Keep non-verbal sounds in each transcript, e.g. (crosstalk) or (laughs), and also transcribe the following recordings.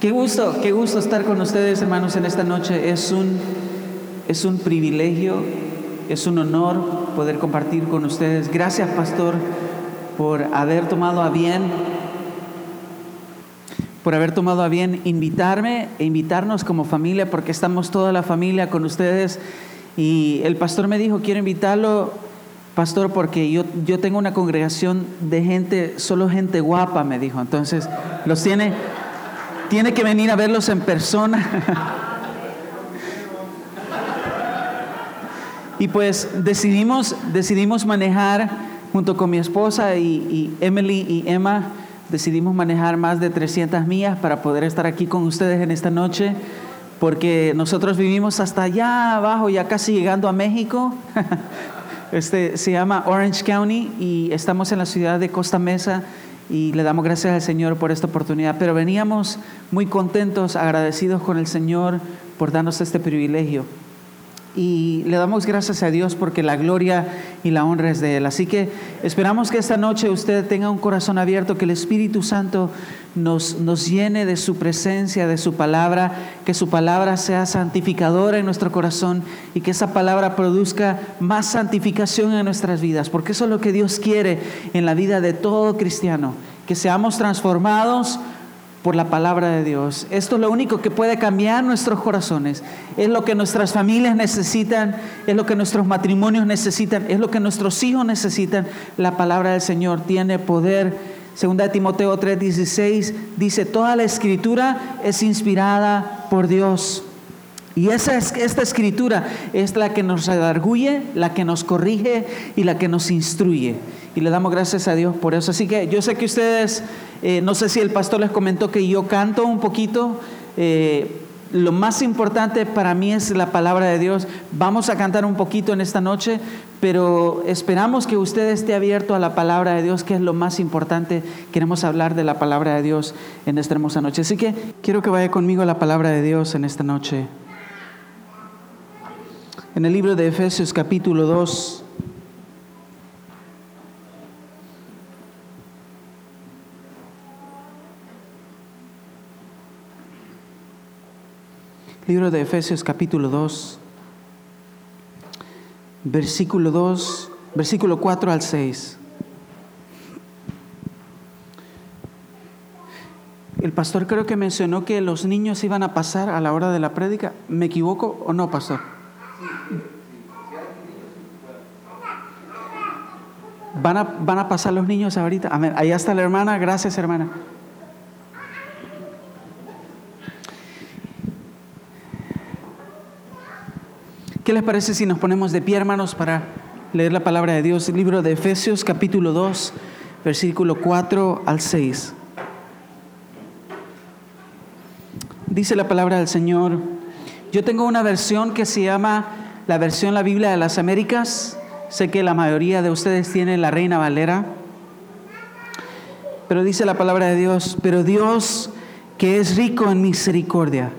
Qué gusto, qué gusto estar con ustedes, hermanos, en esta noche. Es un, es un privilegio, es un honor poder compartir con ustedes. Gracias, pastor, por haber tomado a bien, por haber tomado a bien invitarme e invitarnos como familia, porque estamos toda la familia con ustedes. Y el pastor me dijo, quiero invitarlo, pastor, porque yo, yo tengo una congregación de gente, solo gente guapa, me dijo. Entonces, los tiene tiene que venir a verlos en persona. y pues decidimos, decidimos manejar junto con mi esposa y, Emily y Emma, decidimos manejar más de 300 millas para poder estar aquí con ustedes en esta noche, porque nosotros vivimos hasta allá abajo, ya casi llegando a México. (laughs) Este se llama Orange County y estamos en la ciudad de Costa Mesa y le damos gracias al Señor por esta oportunidad. Pero veníamos muy contentos, agradecidos con el Señor por darnos este privilegio. Y le damos gracias a Dios porque la gloria y la honra es de Él. Así que esperamos que esta noche usted tenga un corazón abierto, que el Espíritu Santo nos, nos llene de su presencia, de su palabra, que su palabra sea santificadora en nuestro corazón y que esa palabra produzca más santificación en nuestras vidas, porque eso es lo que Dios quiere en la vida de todo cristiano, que seamos transformados por la palabra de Dios. Esto es lo único que puede cambiar nuestros corazones. Es lo que nuestras familias necesitan, es lo que nuestros matrimonios necesitan, es lo que nuestros hijos necesitan. La palabra del Señor tiene poder. Segunda de Timoteo 3:16 dice, toda la escritura es inspirada por Dios. Y esa es, esta escritura es la que nos redarguye, la que nos corrige y la que nos instruye. Y le damos gracias a Dios por eso. Así que yo sé que ustedes eh, no sé si el pastor les comentó que yo canto un poquito. Eh, lo más importante para mí es la palabra de Dios. Vamos a cantar un poquito en esta noche, pero esperamos que usted esté abierto a la palabra de Dios, que es lo más importante. Queremos hablar de la palabra de Dios en esta hermosa noche. Así que quiero que vaya conmigo la palabra de Dios en esta noche. En el libro de Efesios capítulo 2. Libro de Efesios capítulo 2, versículo 2, versículo 4 al 6. El pastor creo que mencionó que los niños iban a pasar a la hora de la prédica. ¿Me equivoco o no, pastor? ¿Van a, van a pasar los niños ahorita? Amén. Allá está la hermana. Gracias, hermana. ¿Qué les parece si nos ponemos de pie, hermanos, para leer la palabra de Dios? Libro de Efesios, capítulo 2, versículo 4 al 6. Dice la palabra del Señor. Yo tengo una versión que se llama la versión La Biblia de las Américas. Sé que la mayoría de ustedes tienen la Reina Valera. Pero dice la palabra de Dios, pero Dios que es rico en misericordia,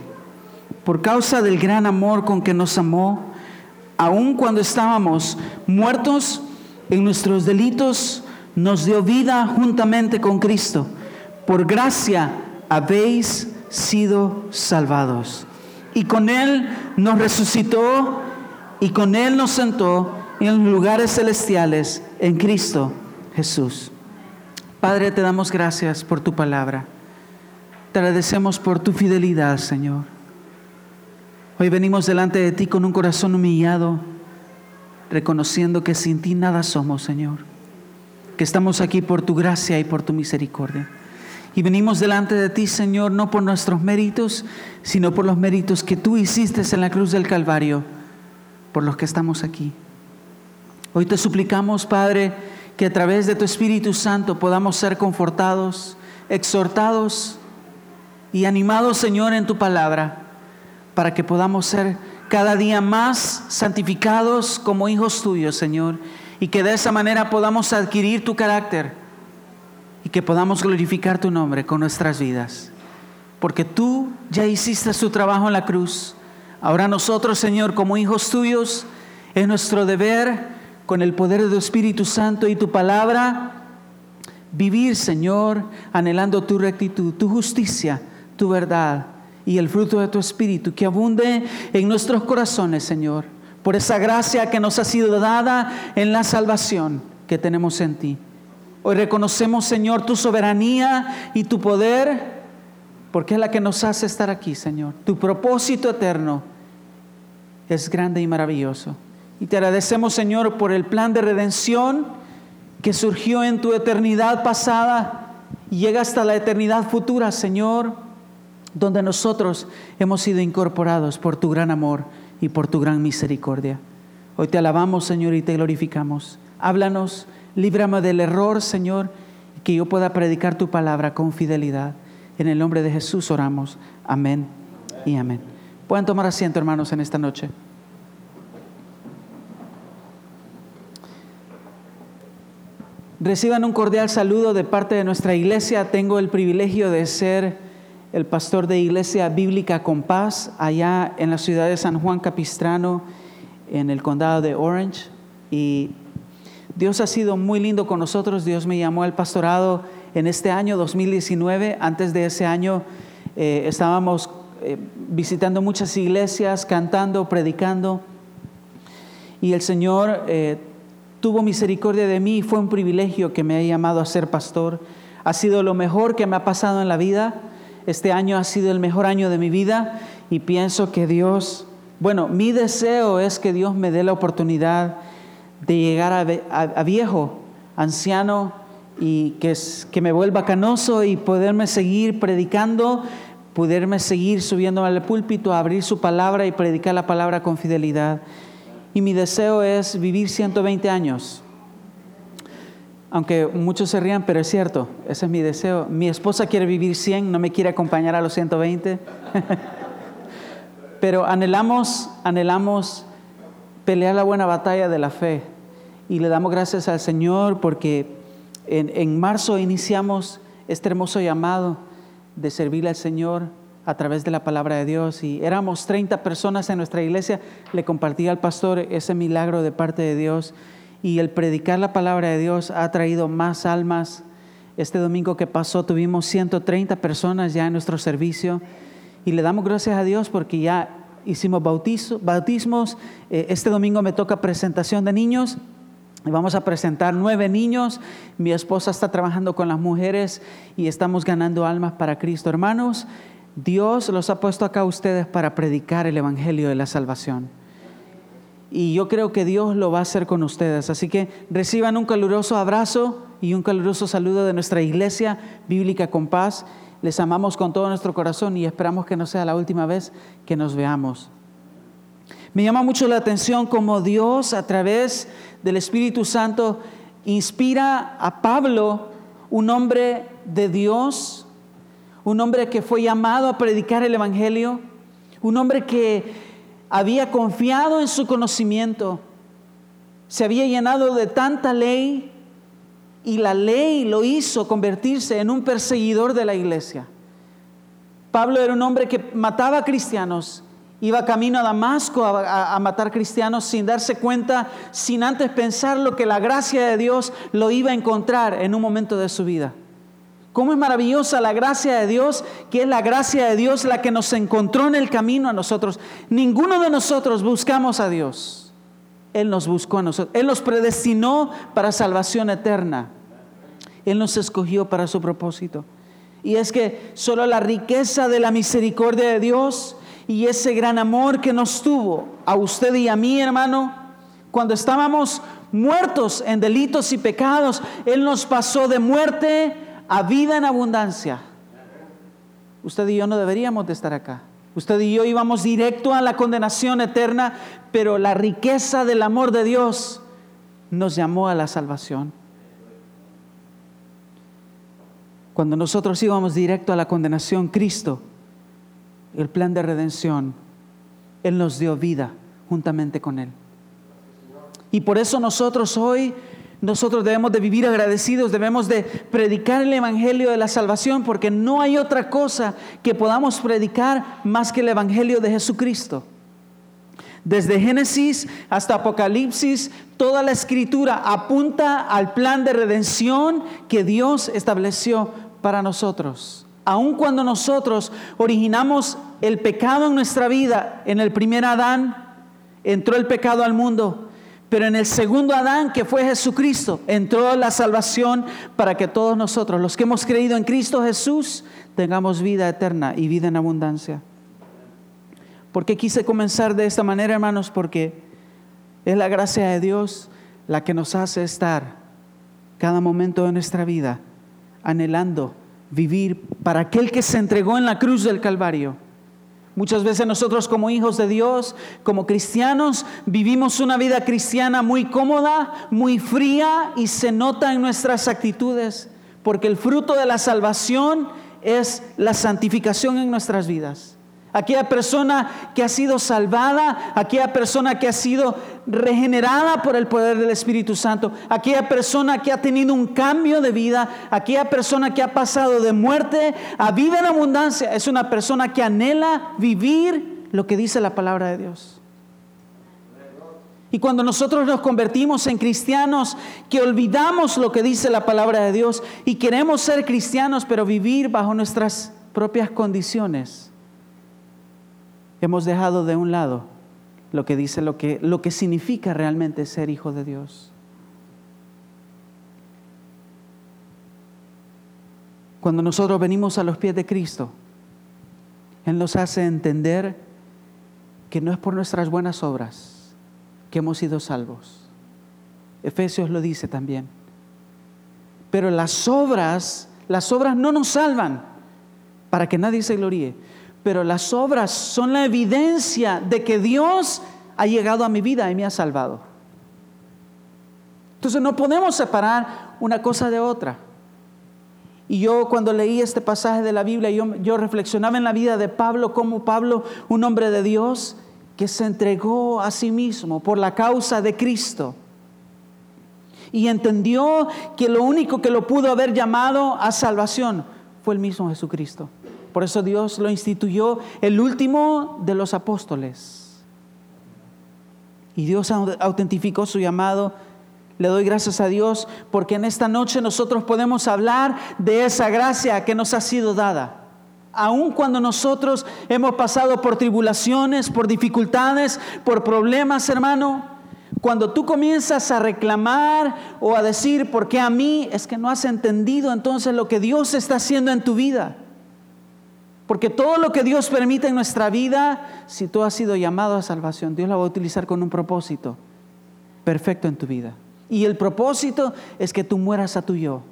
por causa del gran amor con que nos amó, aun cuando estábamos muertos en nuestros delitos, nos dio vida juntamente con Cristo. Por gracia habéis sido salvados. Y con Él nos resucitó y con Él nos sentó en lugares celestiales en Cristo Jesús. Padre, te damos gracias por tu palabra. Te agradecemos por tu fidelidad, Señor. Hoy venimos delante de ti con un corazón humillado, reconociendo que sin ti nada somos, Señor. Que estamos aquí por tu gracia y por tu misericordia. Y venimos delante de ti, Señor, no por nuestros méritos, sino por los méritos que tú hiciste en la cruz del Calvario, por los que estamos aquí. Hoy te suplicamos, Padre, que a través de tu Espíritu Santo podamos ser confortados, exhortados y animados, Señor, en tu palabra para que podamos ser cada día más santificados como hijos tuyos, Señor, y que de esa manera podamos adquirir tu carácter y que podamos glorificar tu nombre con nuestras vidas. Porque tú ya hiciste su trabajo en la cruz. Ahora nosotros, Señor, como hijos tuyos, es nuestro deber, con el poder de tu Espíritu Santo y tu palabra, vivir, Señor, anhelando tu rectitud, tu justicia, tu verdad y el fruto de tu espíritu, que abunde en nuestros corazones, Señor, por esa gracia que nos ha sido dada en la salvación que tenemos en ti. Hoy reconocemos, Señor, tu soberanía y tu poder, porque es la que nos hace estar aquí, Señor. Tu propósito eterno es grande y maravilloso. Y te agradecemos, Señor, por el plan de redención que surgió en tu eternidad pasada y llega hasta la eternidad futura, Señor, donde nosotros hemos sido incorporados por tu gran amor y por tu gran misericordia. Hoy te alabamos, Señor, y te glorificamos. Háblanos, líbrame del error, Señor, que yo pueda predicar tu palabra con fidelidad. En el nombre de Jesús oramos. Amén y amén. Pueden tomar asiento, hermanos, en esta noche. Reciban un cordial saludo de parte de nuestra iglesia. Tengo el privilegio de ser el pastor de Iglesia Bíblica con Paz allá en la ciudad de San Juan Capistrano, en el condado de Orange. Y Dios ha sido muy lindo con nosotros. Dios me llamó al pastorado en este año 2019. Antes de ese año eh, estábamos eh, visitando muchas iglesias, cantando, predicando. Y el Señor eh, tuvo misericordia de mí fue un privilegio que me haya llamado a ser pastor. Ha sido lo mejor que me ha pasado en la vida. Este año ha sido el mejor año de mi vida y pienso que Dios, bueno, mi deseo es que Dios me dé la oportunidad de llegar a, viejo, anciano y que, que me vuelva canoso y poderme seguir predicando, poderme seguir subiendo al púlpito, abrir su palabra y predicar la palabra con fidelidad y mi deseo es vivir 120 años. Aunque muchos se rían, pero es cierto, ese es mi deseo. Mi esposa quiere vivir 100, no me quiere acompañar a los 120. (laughs) pero anhelamos, anhelamos pelear la buena batalla de la fe. Y le damos gracias al Señor porque en, en marzo iniciamos este hermoso llamado de servirle al Señor a través de la palabra de Dios y éramos 30 personas en nuestra iglesia, le compartí al pastor ese milagro de parte de Dios y el predicar la palabra de Dios ha traído más almas. Este domingo que pasó tuvimos 130 personas ya en nuestro servicio y le damos gracias a Dios porque ya hicimos bautismos. Eh, este domingo me toca presentación de niños. Vamos a presentar nueve niños. Mi esposa está trabajando con las mujeres y estamos ganando almas para Cristo. Hermanos, Dios los ha puesto acá a ustedes para predicar el Evangelio de la salvación. Y yo creo que Dios lo va a hacer con ustedes. Así que reciban un caluroso abrazo y un caluroso saludo de nuestra iglesia bíblica con paz. Les amamos con todo nuestro corazón y esperamos que no sea la última vez que nos veamos. Me llama mucho la atención cómo Dios a través del Espíritu Santo inspira a Pablo, un hombre de Dios, un hombre que fue llamado a predicar el Evangelio, un hombre que había confiado en su conocimiento, se había llenado de tanta ley y la ley lo hizo convertirse en un perseguidor de la iglesia. Pablo era un hombre que mataba cristianos, iba camino a Damasco a, a, matar cristianos sin darse cuenta, sin antes pensar lo que la gracia de Dios lo iba a encontrar en un momento de su vida. Cómo es maravillosa la gracia de Dios, que es la gracia de Dios la que nos encontró en el camino a nosotros. Ninguno de nosotros buscamos a Dios. Él nos buscó a nosotros. Él nos predestinó para salvación eterna. Él nos escogió para su propósito. Y es que solo la riqueza de la misericordia de Dios y ese gran amor que nos tuvo a usted y a mí, hermano, cuando estábamos muertos en delitos y pecados, Él nos pasó de muerte a vida en abundancia. Usted y yo no deberíamos de estar acá. Usted y yo íbamos directo a la condenación eterna, pero la riqueza del amor de Dios nos llamó a la salvación. Cuando nosotros íbamos directo a la condenación, Cristo, el plan de redención, Él nos dio vida juntamente con Él. Y por eso nosotros hoy nosotros debemos de vivir agradecidos, debemos de predicar el Evangelio de la salvación, porque no hay otra cosa que podamos predicar más que el Evangelio de Jesucristo. Desde Génesis hasta Apocalipsis, toda la escritura apunta al plan de redención que Dios estableció para nosotros. Aun cuando nosotros originamos el pecado en nuestra vida, en el primer Adán entró el pecado al mundo, pero en el segundo Adán, que fue Jesucristo, entró la salvación para que todos nosotros, los que hemos creído en Cristo Jesús, tengamos vida eterna y vida en abundancia. ¿Por qué quise comenzar de esta manera, hermanos? Porque es la gracia de Dios la que nos hace estar cada momento de nuestra vida anhelando vivir para aquel que se entregó en la cruz del Calvario. Muchas veces nosotros como hijos de Dios, como cristianos, vivimos una vida cristiana muy cómoda, muy fría y se nota en nuestras actitudes, porque el fruto de la salvación es la santificación en nuestras vidas aquella persona que ha sido salvada, aquella persona que ha sido regenerada por el poder del Espíritu Santo, aquella persona que ha tenido un cambio de vida, aquella persona que ha pasado de muerte a vida en abundancia, es una persona que anhela vivir lo que dice la palabra de Dios. Y cuando nosotros nos convertimos en cristianos, que olvidamos lo que dice la palabra de Dios y queremos ser cristianos, pero vivir bajo nuestras propias condiciones, hemos dejado de un lado lo que dice lo que, lo que significa realmente ser hijo de Dios. Cuando nosotros venimos a los pies de Cristo, Él nos hace entender que no es por nuestras buenas obras que hemos sido salvos. Efesios lo dice también. Pero las obras, las obras no nos salvan para que nadie se gloríe pero las obras son la evidencia de que Dios ha llegado a mi vida y me ha salvado. Entonces no podemos separar una cosa de otra. Y yo cuando leí este pasaje de la Biblia, yo, yo reflexionaba en la vida de Pablo, como Pablo, un hombre de Dios, que se entregó a sí mismo por la causa de Cristo. Y entendió que lo único que lo pudo haber llamado a salvación fue el mismo Jesucristo. Por eso Dios lo instituyó el último de los apóstoles. Y Dios autentificó su llamado. Le doy gracias a Dios porque en esta noche nosotros podemos hablar de esa gracia que nos ha sido dada. Aun cuando nosotros hemos pasado por tribulaciones, por dificultades, por problemas, hermano, cuando tú comienzas a reclamar o a decir, ¿por qué a mí? Es que no has entendido entonces lo que Dios está haciendo en tu vida. Porque todo lo que Dios permite en nuestra vida, si tú has sido llamado a salvación, Dios la va a utilizar con un propósito perfecto en tu vida. Y el propósito es que tú mueras a tu yo.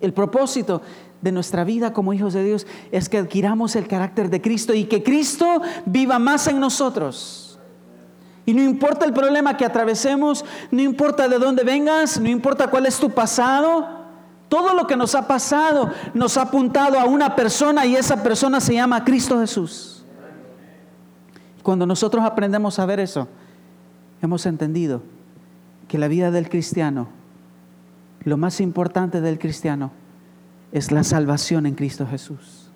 El propósito de nuestra vida como hijos de Dios es que adquiramos el carácter de Cristo y que Cristo viva más en nosotros. Y no importa el problema que atravesemos, no importa de dónde vengas, no importa cuál es tu pasado, todo lo que nos ha pasado nos ha apuntado a una persona y esa persona se llama Cristo Jesús. Cuando nosotros aprendemos a ver eso, hemos entendido que la vida del cristiano, lo más importante del cristiano, es la salvación en Cristo Jesús.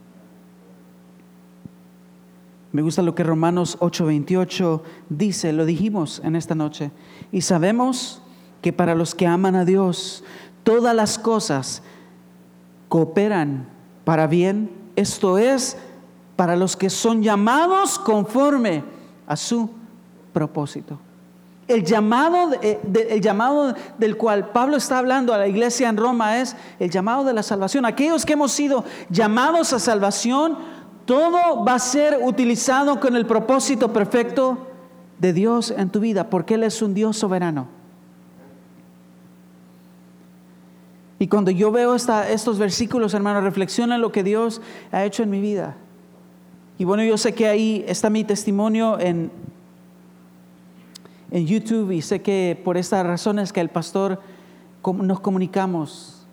Me gusta lo que Romanos 8:28 dice, lo dijimos en esta noche, y sabemos que para los que aman a Dios, todas las cosas cooperan para bien, esto es, para los que son llamados conforme a su propósito. El llamado, eh, el llamado del cual Pablo está hablando a la iglesia en Roma es el llamado de la salvación. Aquellos que hemos sido llamados a salvación, todo va a ser utilizado con el propósito perfecto de Dios en tu vida, porque Él es un Dios soberano. Y cuando yo veo estos versículos, hermano, reflexiona en lo que Dios ha hecho en mi vida. Y bueno, yo sé que ahí está mi testimonio en, en YouTube y sé que por estas razones que el pastor nos comunicamos.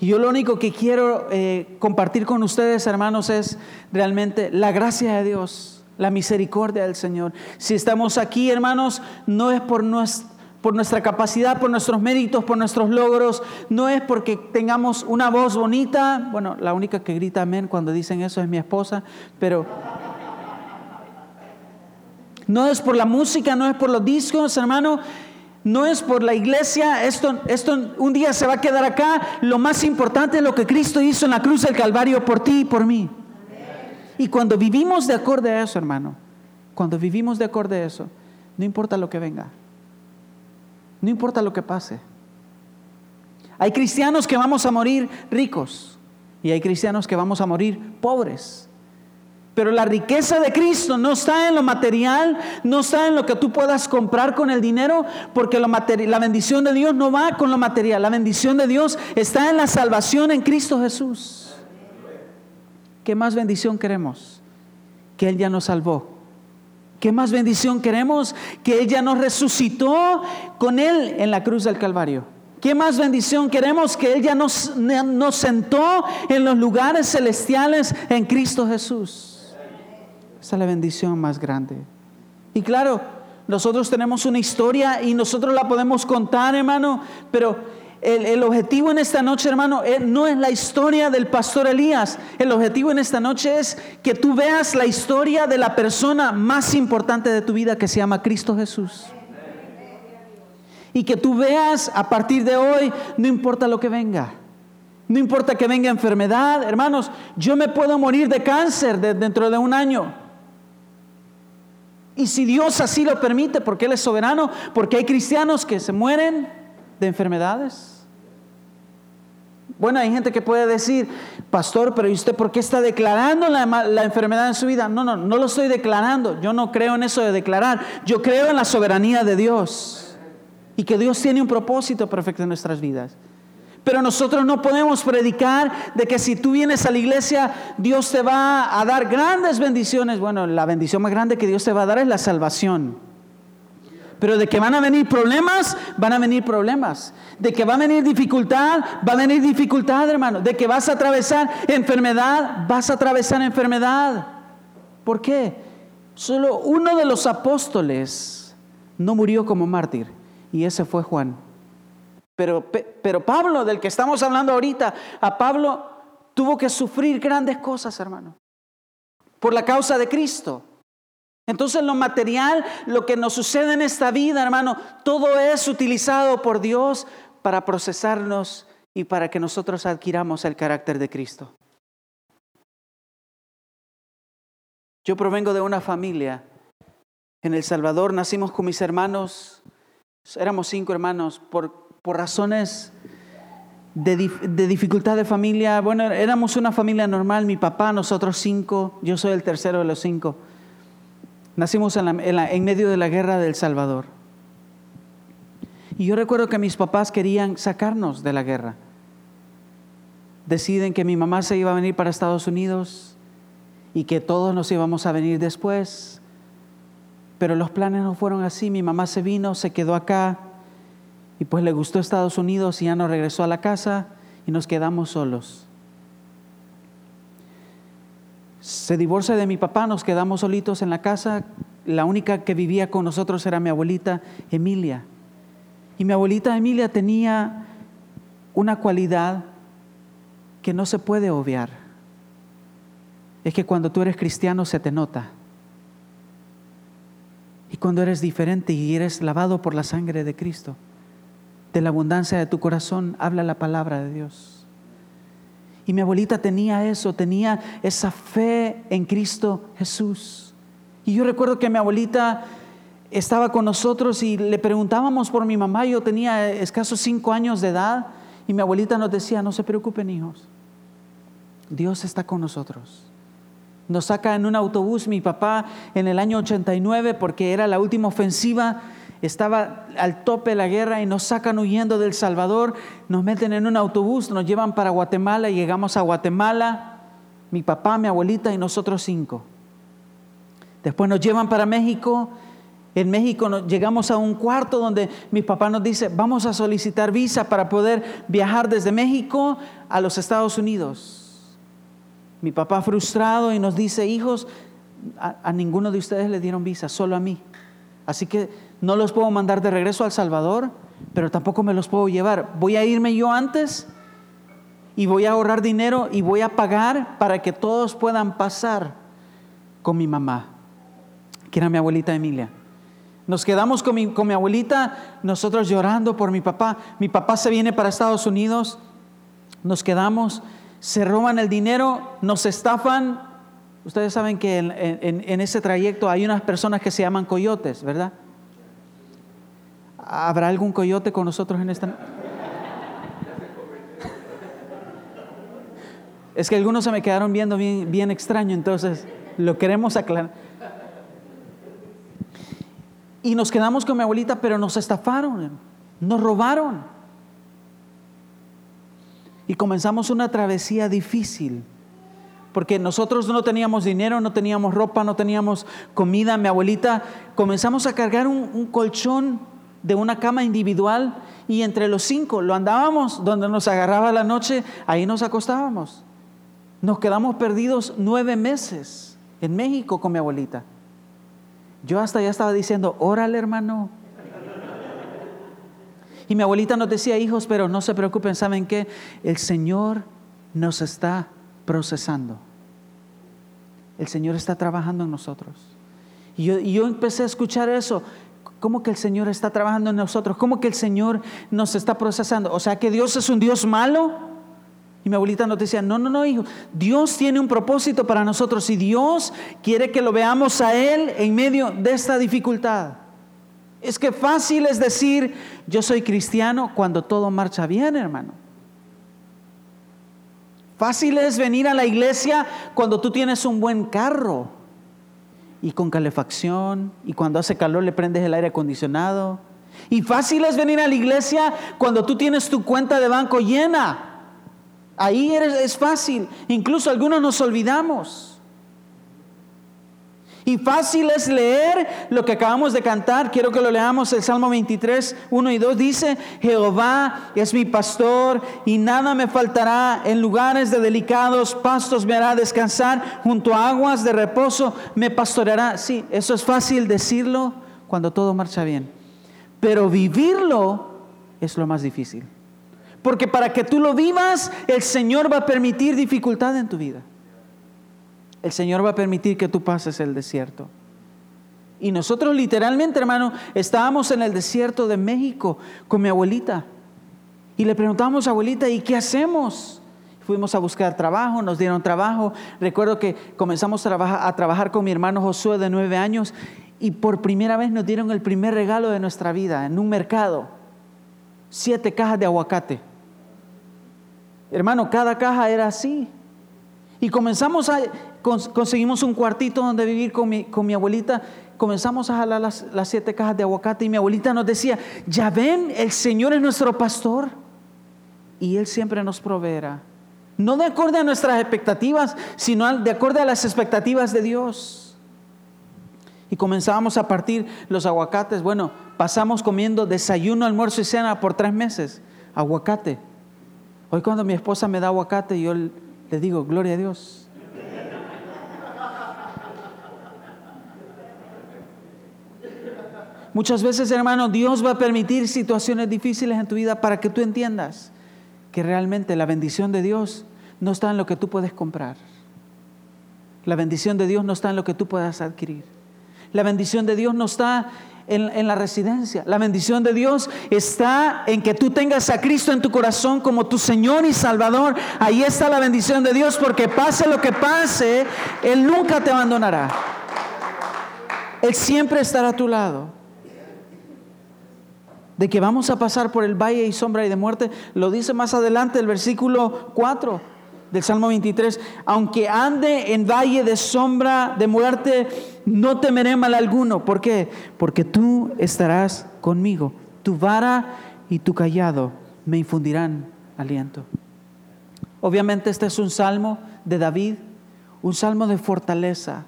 Y yo lo único que quiero eh, compartir con ustedes, hermanos, es realmente la gracia de Dios, la misericordia del Señor. Si estamos aquí, hermanos, no es por nuestra por nuestra capacidad, por nuestros méritos, por nuestros logros. No es porque tengamos una voz bonita. Bueno, la única que grita amén cuando dicen eso es mi esposa, pero no es por la música, no es por los discos, hermano. No es por la iglesia, esto, esto un día se va a quedar acá. Lo más importante es lo que Cristo hizo en la cruz del Calvario por ti y por mí. Y cuando vivimos de acuerdo a eso, hermano, cuando vivimos de acuerdo a eso, no importa lo que venga, no importa lo que pase. Hay cristianos que vamos a morir ricos y hay cristianos que vamos a morir pobres. Pero la riqueza de Cristo no está en lo material, no está en lo que tú puedas comprar con el dinero, porque la bendición de Dios no va con lo material. La bendición de Dios está en la salvación en Cristo Jesús. ¿Qué más bendición queremos? Que Él ya nos salvó. ¿Qué más bendición queremos? Que Él ya nos resucitó con Él en la cruz del Calvario. ¿Qué más bendición queremos? Que Él ya nos, nos sentó en los lugares celestiales en Cristo Jesús. Esa es la bendición más grande. Y claro, nosotros tenemos una historia y nosotros la podemos contar, hermano, pero el, objetivo en esta noche, hermano, eh, no es la historia del pastor Elías. El objetivo en esta noche es que tú veas la historia de la persona más importante de tu vida que se llama Cristo Jesús. Y que tú veas a partir de hoy, no importa lo que venga. No importa que venga enfermedad, hermanos, yo me puedo morir de cáncer dentro de un año. Y si Dios así lo permite, porque Él es soberano, porque hay cristianos que se mueren de enfermedades. Bueno, hay gente que puede decir, pastor, pero ¿y usted por qué está declarando la, la, enfermedad en su vida? No, no, no lo estoy declarando. Yo no creo en eso de declarar. Yo creo en la soberanía de Dios y que Dios tiene un propósito perfecto en nuestras vidas. Pero nosotros no podemos predicar de que si tú vienes a la iglesia, Dios te va a dar grandes bendiciones. Bueno, la bendición más grande que Dios te va a dar es la salvación. Pero de que van a venir problemas, van a venir problemas. De que va a venir dificultad, va a venir dificultad, hermano. De que vas a atravesar enfermedad, vas a atravesar enfermedad. ¿Por qué? Solo uno de los apóstoles no murió como mártir y ese fue Juan. Pero, pero Pablo, del que estamos hablando ahorita, a Pablo tuvo que sufrir grandes cosas, hermano, por la causa de Cristo. Entonces lo material, lo que nos sucede en esta vida, hermano, todo es utilizado por Dios para procesarnos y para que nosotros adquiramos el carácter de Cristo. Yo provengo de una familia. En El Salvador nacimos con mis hermanos Éramos cinco hermanos por, por razones de, de, dificultad de familia. Bueno, éramos una familia normal, mi papá, nosotros cinco, yo soy el tercero de los cinco. Nacimos en, en medio de la guerra del Salvador. Y yo recuerdo que mis papás querían sacarnos de la guerra. Deciden que mi mamá se iba a venir para Estados Unidos y que todos nos íbamos a venir después. Pero los planes no fueron así. Mi mamá se vino, se quedó acá y pues le gustó Estados Unidos y ya no regresó a la casa y nos quedamos solos. Se divorcia de mi papá, nos quedamos solitos en la casa. La única que vivía con nosotros era mi abuelita Emilia. Y mi abuelita Emilia tenía una cualidad que no se puede obviar. Es que cuando tú eres cristiano se te nota. Y cuando eres diferente y eres lavado por la sangre de Cristo, de la abundancia de tu corazón habla la palabra de Dios. Y mi abuelita tenía eso, tenía esa fe en Cristo Jesús. Y yo recuerdo que mi abuelita estaba con nosotros y le preguntábamos por mi mamá. Yo tenía escasos cinco años de edad y mi abuelita nos decía, no se preocupen hijos, Dios está con nosotros. Nos saca en un autobús mi papá en el año 89 porque era la última ofensiva, estaba al tope la guerra y nos sacan huyendo del Salvador, nos meten en un autobús, nos llevan para Guatemala y llegamos a Guatemala, mi papá, mi abuelita y nosotros cinco. Después nos llevan para México. En México llegamos a un cuarto donde mi papá nos dice, vamos a solicitar visa para poder viajar desde México a los Estados Unidos. Mi papá frustrado y nos dice, hijos, a, ninguno de ustedes le dieron visa, solo a mí. Así que no los puedo mandar de regreso al Salvador, pero tampoco me los puedo llevar. Voy a irme yo antes y voy a ahorrar dinero y voy a pagar para que todos puedan pasar con mi mamá, que era mi abuelita Emilia. Nos quedamos con mi, con mi abuelita, nosotros llorando por mi papá. Mi papá se viene para Estados Unidos, nos quedamos, se roban el dinero, nos estafan. Ustedes saben que en, en- en ese trayecto hay unas personas que se llaman coyotes, ¿verdad? ¿Habrá algún coyote con nosotros en esta? Es que algunos se me quedaron viendo bien, extraño, entonces lo queremos aclarar. Y nos quedamos con mi abuelita, pero nos estafaron, nos robaron. Y comenzamos una travesía difícil, porque nosotros no teníamos dinero, no teníamos ropa, no teníamos comida. Mi abuelita, comenzamos a cargar un colchón de una cama individual y entre los cinco lo andábamos, donde nos agarraba la noche, ahí nos acostábamos. Nos quedamos perdidos nueve meses en México con mi abuelita. Yo hasta ya estaba diciendo, órale hermano. Y mi abuelita nos decía, hijos, pero no se preocupen, ¿saben qué? El Señor nos está procesando. El Señor está trabajando en nosotros. Y yo, y yo empecé a escuchar eso. ¿Cómo que el Señor está trabajando en nosotros? ¿Cómo que el Señor nos está procesando? O sea, que Dios es un Dios malo. Y mi abuelita nos decía, no, no, no, hijo, Dios tiene un propósito para nosotros y Dios quiere que lo veamos a Él en medio de esta dificultad. Es que fácil es decir, yo soy cristiano cuando todo marcha bien, hermano. Fácil es venir a la iglesia cuando tú tienes un buen carro y con calefacción y cuando hace calor le prendes el aire acondicionado. Y fácil es venir a la iglesia cuando tú tienes tu cuenta de banco llena. Ahí es fácil. Incluso algunos nos olvidamos. Y fácil es leer lo que acabamos de cantar. Quiero que lo leamos. El Salmo 23, 1 y 2 dice, Jehová es mi pastor y nada me faltará. En lugares de delicados pastos me hará descansar. Junto a aguas de reposo me pastoreará. Sí, eso es fácil decirlo cuando todo marcha bien. Pero vivirlo es lo más difícil. Porque para que tú lo vivas, el Señor va a permitir dificultad en tu vida. El Señor va a permitir que tú pases el desierto. Y nosotros literalmente, hermano, estábamos en el desierto de México con mi abuelita. Y le preguntamos, abuelita, ¿y qué hacemos? Fuimos a buscar trabajo, nos dieron trabajo. Recuerdo que comenzamos a trabajar, a trabajar con mi hermano Josué de nueve años y por primera vez nos dieron el primer regalo de nuestra vida en un mercado. Siete cajas de aguacate. Hermano, cada caja era así. Y comenzamos a, conseguimos un cuartito donde vivir con mi, con mi abuelita. Comenzamos a jalar las, las siete cajas de aguacate y mi abuelita nos decía, ya ven, el Señor es nuestro pastor y Él siempre nos proveerá. No de acuerdo a nuestras expectativas, sino de acuerdo a las expectativas de Dios. Y comenzábamos a partir los aguacates. Bueno, pasamos comiendo desayuno, almuerzo y cena por tres meses. Aguacate. Hoy cuando mi esposa me da aguacate, yo le digo, gloria a Dios. Muchas veces, hermano, Dios va a permitir situaciones difíciles en tu vida para que tú entiendas que realmente la bendición de Dios no está en lo que tú puedes comprar. La bendición de Dios no está en lo que tú puedas adquirir. La bendición de Dios no está en, en la residencia. La bendición de Dios está en que tú tengas a Cristo en tu corazón como tu Señor y Salvador. Ahí está la bendición de Dios porque pase lo que pase, Él nunca te abandonará. Él siempre estará a tu lado. De que vamos a pasar por el valle y sombra y de muerte, lo dice más adelante el versículo 4 del Salmo 23. Aunque ande en valle de sombra de muerte, no temeré mal alguno. ¿Por qué? Porque tú estarás conmigo. Tu vara y tu callado me infundirán aliento. Obviamente este es un salmo de David, un salmo de fortaleza.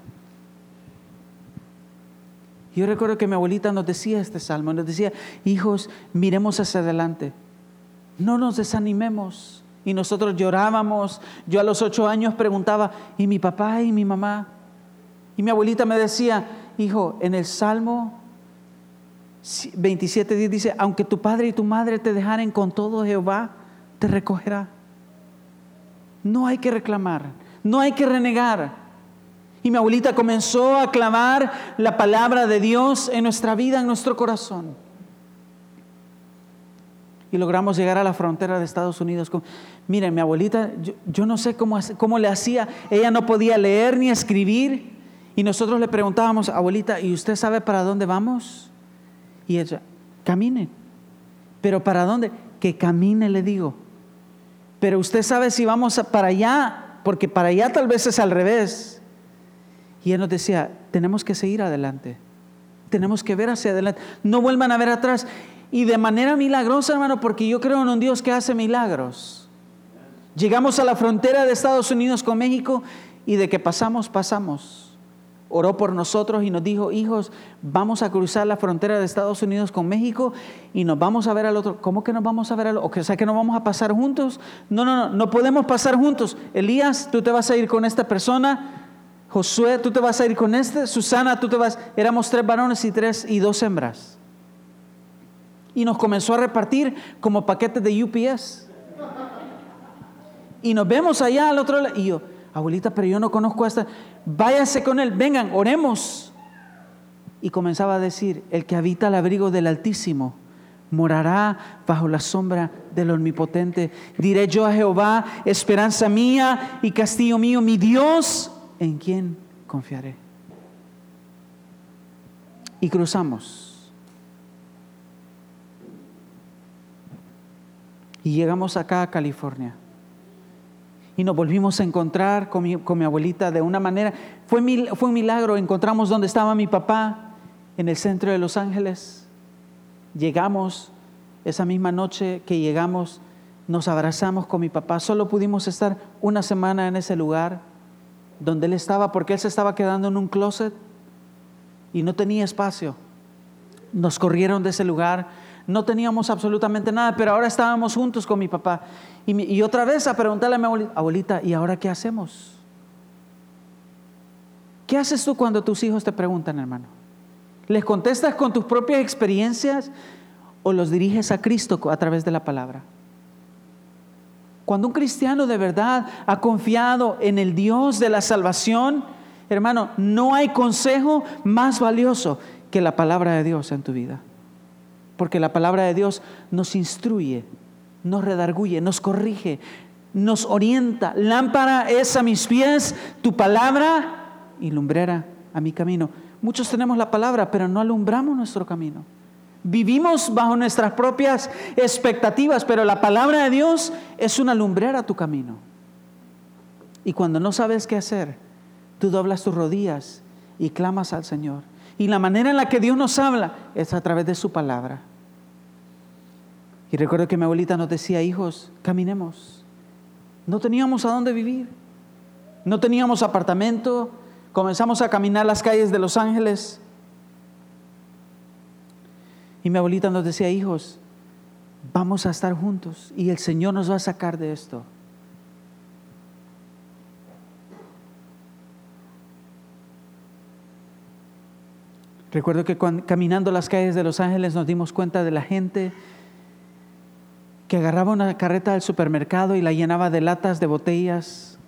Yo recuerdo que mi abuelita nos decía este salmo, nos decía, hijos, miremos hacia adelante, no nos desanimemos. Y nosotros llorábamos. Yo a los ocho años preguntaba, ¿y mi papá y mi mamá? Y mi abuelita me decía, hijo, en el Salmo 27 dice, aunque tu padre y tu madre te dejaren con todo, Jehová te recogerá. No hay que reclamar, no hay que renegar. Y mi abuelita comenzó a clamar la palabra de Dios en nuestra vida, en nuestro corazón. Y logramos llegar a la frontera de Estados Unidos. Miren, mi abuelita, yo, no sé cómo, cómo le hacía. Ella no podía leer ni escribir. Y nosotros le preguntábamos, abuelita, ¿y usted sabe para dónde vamos? Y ella, camine. ¿Pero para dónde? Que camine, le digo. Pero usted sabe si vamos para allá, porque para allá tal vez es al revés. Y él nos decía, tenemos que seguir adelante. Tenemos que ver hacia adelante. No vuelvan a ver atrás. Y de manera milagrosa, hermano, porque yo creo en un Dios que hace milagros. Llegamos a la frontera de Estados Unidos con México y de que pasamos, pasamos. Oró por nosotros y nos dijo, hijos, vamos a cruzar la frontera de Estados Unidos con México y nos vamos a ver al otro. ¿Cómo que nos vamos a ver al otro? O sea, que no vamos a pasar juntos. No, no, no, no podemos pasar juntos. Elías, tú te vas a ir con esta persona. Josué, tú te vas a ir con este, Susana, tú te vas, éramos tres varones y tres y dos hembras. Y nos comenzó a repartir como paquetes de UPS. Y nos vemos allá al otro lado. Y yo, abuelita, pero yo no conozco a esta. Váyase con él, vengan, oremos. Y comenzaba a decir, el que habita al abrigo del Altísimo morará bajo la sombra del Omnipotente. Diré yo a Jehová, esperanza mía y castillo mío, mi Dios ¿en quién confiaré? Y cruzamos. Y llegamos acá a California. Y nos volvimos a encontrar con mi, abuelita de una manera. Fue, fue un milagro. Encontramos donde estaba mi papá, en el centro de Los Ángeles. Llegamos esa misma noche que llegamos, nos abrazamos con mi papá. Solo pudimos estar una semana en ese lugar donde él estaba porque él se estaba quedando en un closet y no tenía espacio. Nos corrieron de ese lugar, no teníamos absolutamente nada, pero ahora estábamos juntos con mi papá. Y, otra vez a preguntarle a mi abuelita, abuelita, ¿y ahora qué hacemos? ¿Qué haces tú cuando tus hijos te preguntan, hermano? ¿Les contestas con tus propias experiencias o los diriges a Cristo a través de la palabra? Cuando un cristiano de verdad ha confiado en el Dios de la salvación, hermano, no hay consejo más valioso que la palabra de Dios en tu vida. Porque la palabra de Dios nos instruye, nos redarguye, nos corrige, nos orienta. Lámpara es a mis pies tu palabra y lumbrera a mi camino. Muchos tenemos la palabra, pero no alumbramos nuestro camino. Vivimos bajo nuestras propias expectativas, pero la palabra de Dios es una lumbrera a tu camino. Y cuando no sabes qué hacer, tú doblas tus rodillas y clamas al Señor. Y la manera en la que Dios nos habla es a través de su palabra. Y recuerdo que mi abuelita nos decía, hijos, caminemos. No teníamos a dónde vivir. No teníamos apartamento. Comenzamos a caminar las calles de Los Ángeles y mi abuelita nos decía, hijos, vamos a estar juntos y el Señor nos va a sacar de esto. Recuerdo que caminando las calles de Los Ángeles nos dimos cuenta de la gente que agarraba una carreta del supermercado y la llenaba de latas, de botellas,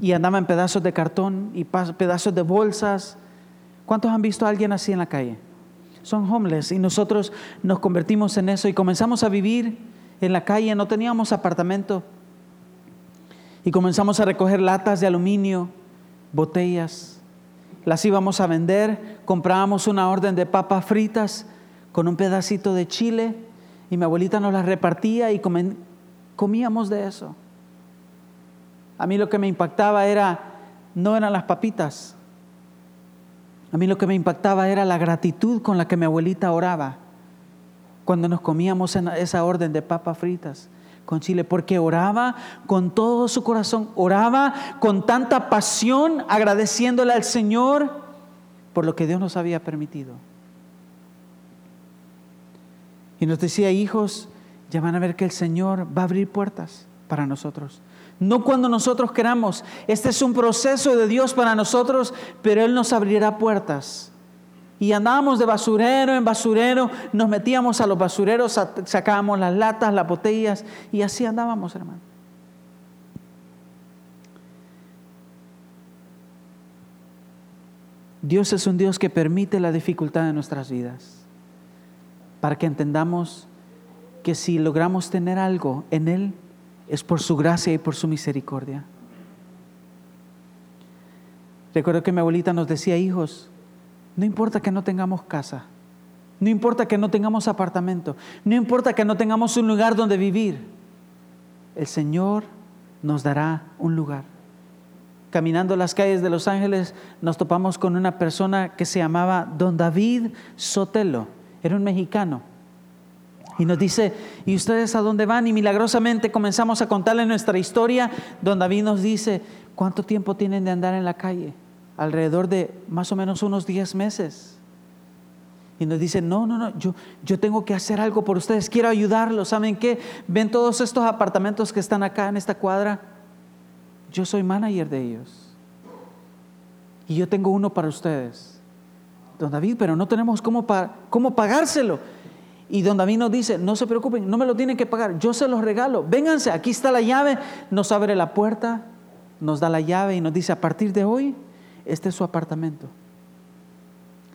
y andaba en pedazos de cartón y pedazos de bolsas. ¿Cuántos han visto a alguien así en la calle? Son homeless y nosotros nos convertimos en eso y comenzamos a vivir en la calle, no teníamos apartamento y comenzamos a recoger latas de aluminio, botellas, las íbamos a vender, comprábamos una orden de papas fritas con un pedacito de chile y mi abuelita nos las repartía y comíamos de eso. A mí lo que me impactaba era, no eran las papitas, a mí lo que me impactaba era la gratitud con la que mi abuelita oraba cuando nos comíamos en esa orden de papas fritas con chile, porque oraba con todo su corazón, oraba con tanta pasión, agradeciéndole al Señor por lo que Dios nos había permitido. Y nos decía, hijos, ya van a ver que el Señor va a abrir puertas para nosotros no cuando nosotros queramos. Este es un proceso de Dios para nosotros, pero Él nos abrirá puertas. Y andábamos de basurero en basurero, nos metíamos a los basureros, sacábamos las latas, las botellas, y así andábamos, hermano. Dios es un Dios que permite la dificultad en nuestras vidas para que entendamos que si logramos tener algo en Él es por su gracia y por su misericordia. Recuerdo que mi abuelita nos decía, hijos, no importa que no tengamos casa, no importa que no tengamos apartamento, no importa que no tengamos un lugar donde vivir, el Señor nos dará un lugar. Caminando las calles de Los Ángeles nos topamos con una persona que se llamaba Don David Sotelo, era un mexicano. Y nos dice, ¿y ustedes a dónde van? Y milagrosamente comenzamos a contarle nuestra historia. Don David nos dice, ¿cuánto tiempo tienen de andar en la calle? alrededor de más o menos unos 10 meses. Y nos dice, no, no, no, yo, yo tengo que hacer algo por ustedes, quiero ayudarlos. ¿Saben qué? Ven todos estos apartamentos que están acá en esta cuadra. Yo soy manager de ellos. Y yo tengo uno para ustedes. Don David, pero no tenemos cómo, cómo pagárselo. Y don David nos dice, no se preocupen, no me lo tienen que pagar, yo se los regalo. Vénganse, aquí está la llave. Nos abre la puerta, nos da la llave y nos dice, a partir de hoy este es su apartamento.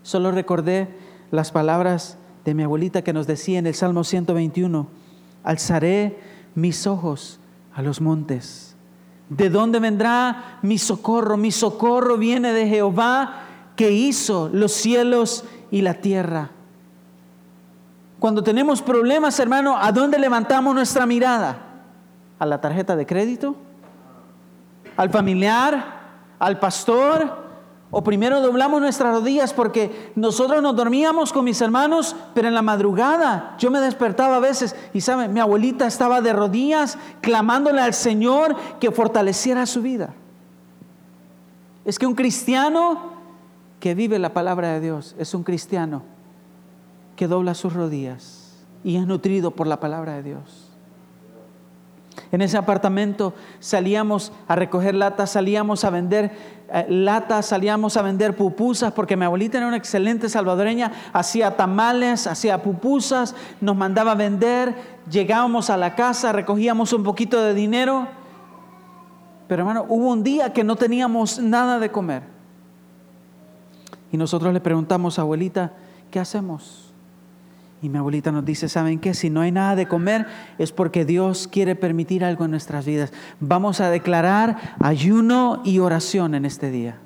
Solo recordé las palabras de mi abuelita que nos decía en el Salmo 121, alzaré mis ojos a los montes. ¿De dónde vendrá mi socorro? Mi socorro viene de Jehová que hizo los cielos y la tierra. Cuando tenemos problemas, hermano, ¿a dónde levantamos nuestra mirada? ¿A la tarjeta de crédito? ¿Al familiar? al pastor, o primero doblamos nuestras rodillas porque nosotros nos dormíamos con mis hermanos, pero en la madrugada yo me despertaba a veces y saben, mi abuelita estaba de rodillas clamándole al Señor que fortaleciera su vida. Es que un cristiano que vive la palabra de Dios es un cristiano que dobla sus rodillas y es nutrido por la palabra de Dios. En ese apartamento salíamos a recoger latas, salíamos a vender eh, latas, salíamos a vender pupusas, porque mi abuelita era una excelente salvadoreña, hacía tamales, hacía pupusas, nos mandaba a vender, llegábamos a la casa, recogíamos un poquito de dinero. Pero hermano, hubo un día que no teníamos nada de comer. Y nosotros le preguntamos, abuelita, ¿qué hacemos? Y mi abuelita nos dice, ¿saben qué? Si no hay nada de comer es porque Dios quiere permitir algo en nuestras vidas. Vamos a declarar ayuno y oración en este día.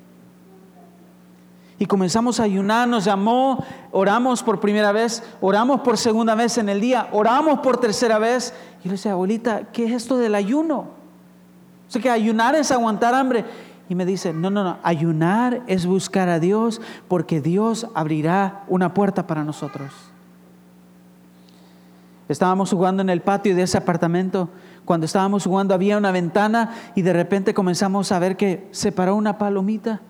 Y comenzamos a ayunar, nos llamó, oramos por primera vez, oramos por segunda vez en el día, oramos por tercera vez. Y le decía, abuelita, ¿qué es esto del ayuno? O sea que ayunar es aguantar hambre. Y me dice, no, no, no, ayunar es buscar a Dios porque Dios abrirá una puerta para nosotros. Estábamos jugando en el patio de ese apartamento. Cuando estábamos jugando había una ventana y de repente comenzamos a ver que se paró una palomita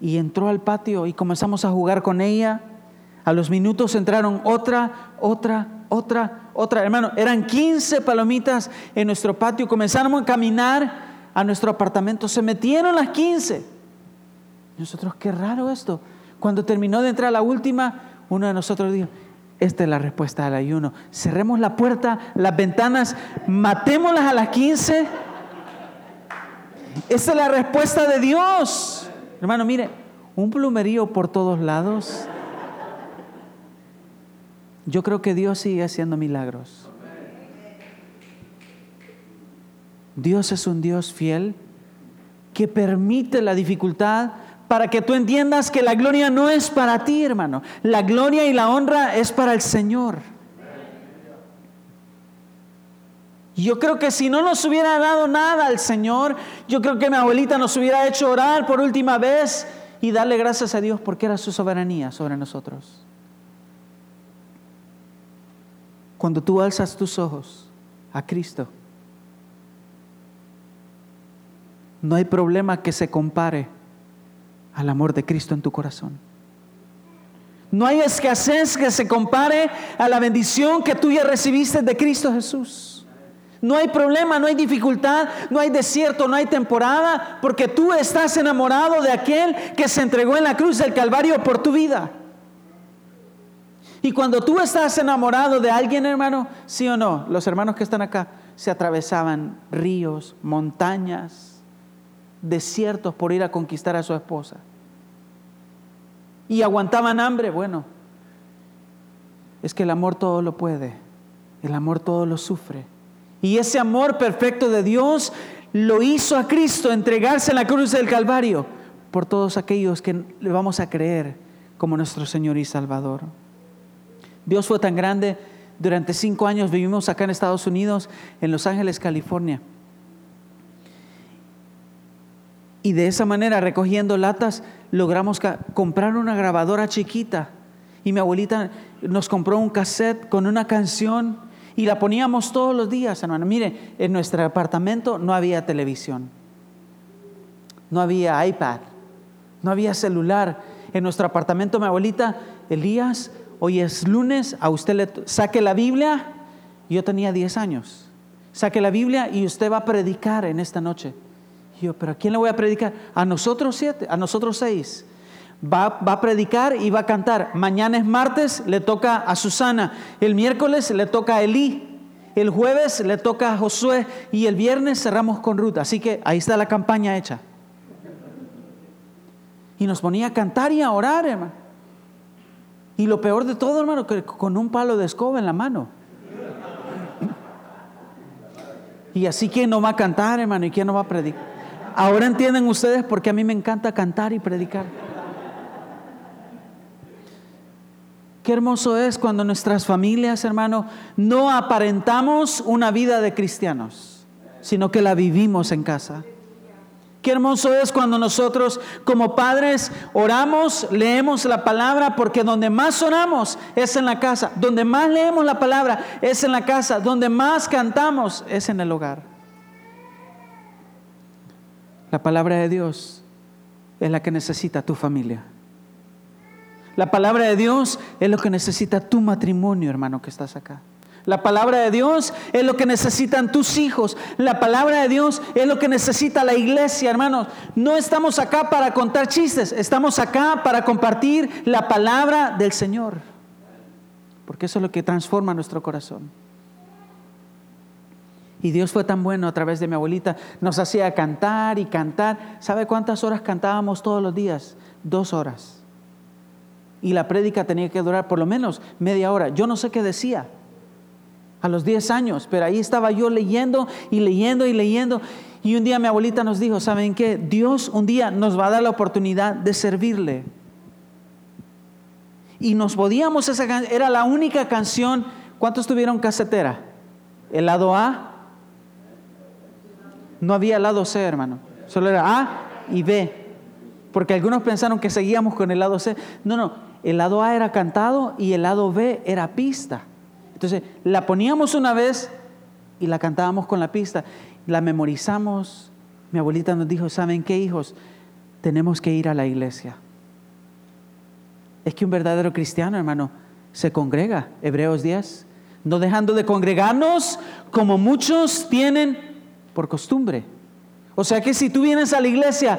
y entró al patio y comenzamos a jugar con ella. A los minutos entraron otra, otra, otra, otra. Hermano, eran 15 palomitas en nuestro patio. Comenzamos a caminar a nuestro apartamento. Se metieron las 15. Nosotros, qué raro esto. Cuando terminó de entrar la última, uno de nosotros dijo, esta es la respuesta al ayuno. Cerremos la puerta, las ventanas, matémoslas a las 15. Esta es la respuesta de Dios. Hermano, mire, un plumerío por todos lados. Yo creo que Dios sigue haciendo milagros. Dios es un Dios fiel que permite la dificultad para que tú entiendas que la gloria no es para ti, hermano. La gloria y la honra es para el Señor. Yo creo que si no nos hubiera dado nada al Señor, yo creo que mi abuelita nos hubiera hecho orar por última vez y darle gracias a Dios porque era su soberanía sobre nosotros. Cuando tú alzas tus ojos a Cristo, no hay problema que se compare al amor de Cristo en tu corazón. No hay escasez que se compare a la bendición que tú ya recibiste de Cristo Jesús. No hay problema, no hay dificultad, no hay desierto, no hay temporada, porque tú estás enamorado de aquel que se entregó en la cruz del Calvario por tu vida. Y cuando tú estás enamorado de alguien, hermano, sí o no, los hermanos que están acá se atravesaban ríos, montañas, desiertos por ir a conquistar a su esposa. y aguantaban hambre. Bueno, es que el amor todo lo puede, el amor todo lo sufre. Y ese amor perfecto de Dios lo hizo a Cristo entregarse en la cruz del Calvario por todos aquellos que le vamos a creer como nuestro Señor y Salvador. Dios fue tan grande, durante cinco años vivimos acá en Estados Unidos, en Los Ángeles, California. Y de esa manera, recogiendo latas, logramos comprar una grabadora chiquita. Y mi abuelita nos compró un cassette con una canción y la poníamos todos los días, hermano. Mire, en nuestro apartamento no había televisión, no había iPad, no había celular. En nuestro apartamento, mi abuelita, Elías, hoy es lunes, a usted le saque la Biblia. Yo tenía 10 años. Saque la Biblia y usted va a predicar en esta noche. Yo, pero ¿a quién le voy a predicar? A nosotros siete, a nosotros seis. Va, va, a predicar y va a cantar. Mañana es martes, le toca a Susana. El miércoles le toca a Elí. El jueves le toca a Josué. Y el viernes cerramos con Ruth. Así que ahí está la campaña hecha. Y nos ponía a cantar y a orar, hermano. Y lo peor de todo, hermano, que con un palo de escoba en la mano. Y así, ¿quién no va a cantar, hermano? ¿Y quién no va a predicar? Ahora entienden ustedes por qué a mí me encanta cantar y predicar. Qué hermoso es cuando nuestras familias, hermano, no aparentamos una vida de cristianos, sino que la vivimos en casa. Qué hermoso es cuando nosotros como padres oramos, leemos la palabra, porque donde más oramos es en la casa, donde más leemos la palabra es en la casa, donde más cantamos es en el hogar. La palabra de Dios es la que necesita tu familia. La palabra de Dios es lo que necesita tu matrimonio, hermano, que estás acá. La palabra de Dios es lo que necesitan tus hijos. La palabra de Dios es lo que necesita la iglesia, hermanos. No estamos acá para contar chistes, estamos acá para compartir la palabra del Señor. Porque eso es lo que transforma nuestro corazón. Y Dios fue tan bueno a través de mi abuelita, nos hacía cantar y cantar. ¿Sabe cuántas horas cantábamos todos los días? Dos horas. Y la prédica tenía que durar por lo menos media hora. Yo no sé qué decía a los 10 años, pero ahí estaba yo leyendo y leyendo y leyendo. Y un día mi abuelita nos dijo, ¿saben qué? Dios un día nos va a dar la oportunidad de servirle. Y nos podíamos, esa era la única canción. ¿Cuántos tuvieron casetera? ¿El lado A? No había lado C, hermano. Solo era A y B. Porque algunos pensaron que seguíamos con el lado C. No, no. El lado A era cantado y el lado B era pista. Entonces, la poníamos una vez y la cantábamos con la pista, la memorizamos. Mi abuelita nos dijo, ¿saben qué hijos? Tenemos que ir a la iglesia. Es que un verdadero cristiano, hermano, se congrega, Hebreos 10, no dejando de congregarnos como muchos tienen por costumbre. O sea que si tú vienes a la iglesia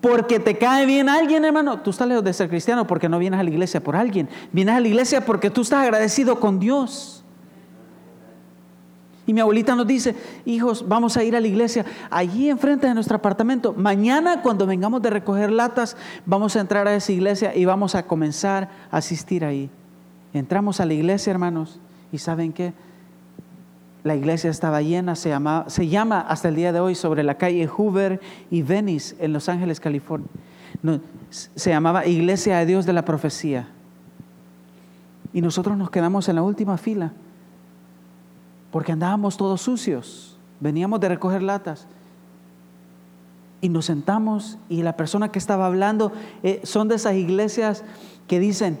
porque te cae bien alguien, hermano, tú estás lejos de ser cristiano porque no vienes a la iglesia por alguien. Vienes a la iglesia porque tú estás agradecido con Dios. Y mi abuelita nos dice, hijos, vamos a ir a la iglesia allí enfrente de nuestro apartamento. Mañana cuando vengamos de recoger latas, vamos a entrar a esa iglesia y vamos a comenzar a asistir ahí. Entramos a la iglesia, hermanos, y ¿saben qué? La iglesia estaba llena, se llama, se llama hasta el día de hoy sobre la calle Hoover y Venice en Los Ángeles, California. se llamaba Iglesia de Dios de la Profecía. Y nosotros nos quedamos en la última fila porque andábamos todos sucios, veníamos de recoger latas. Y nos sentamos y la persona que estaba hablando eh, son de esas iglesias que dicen,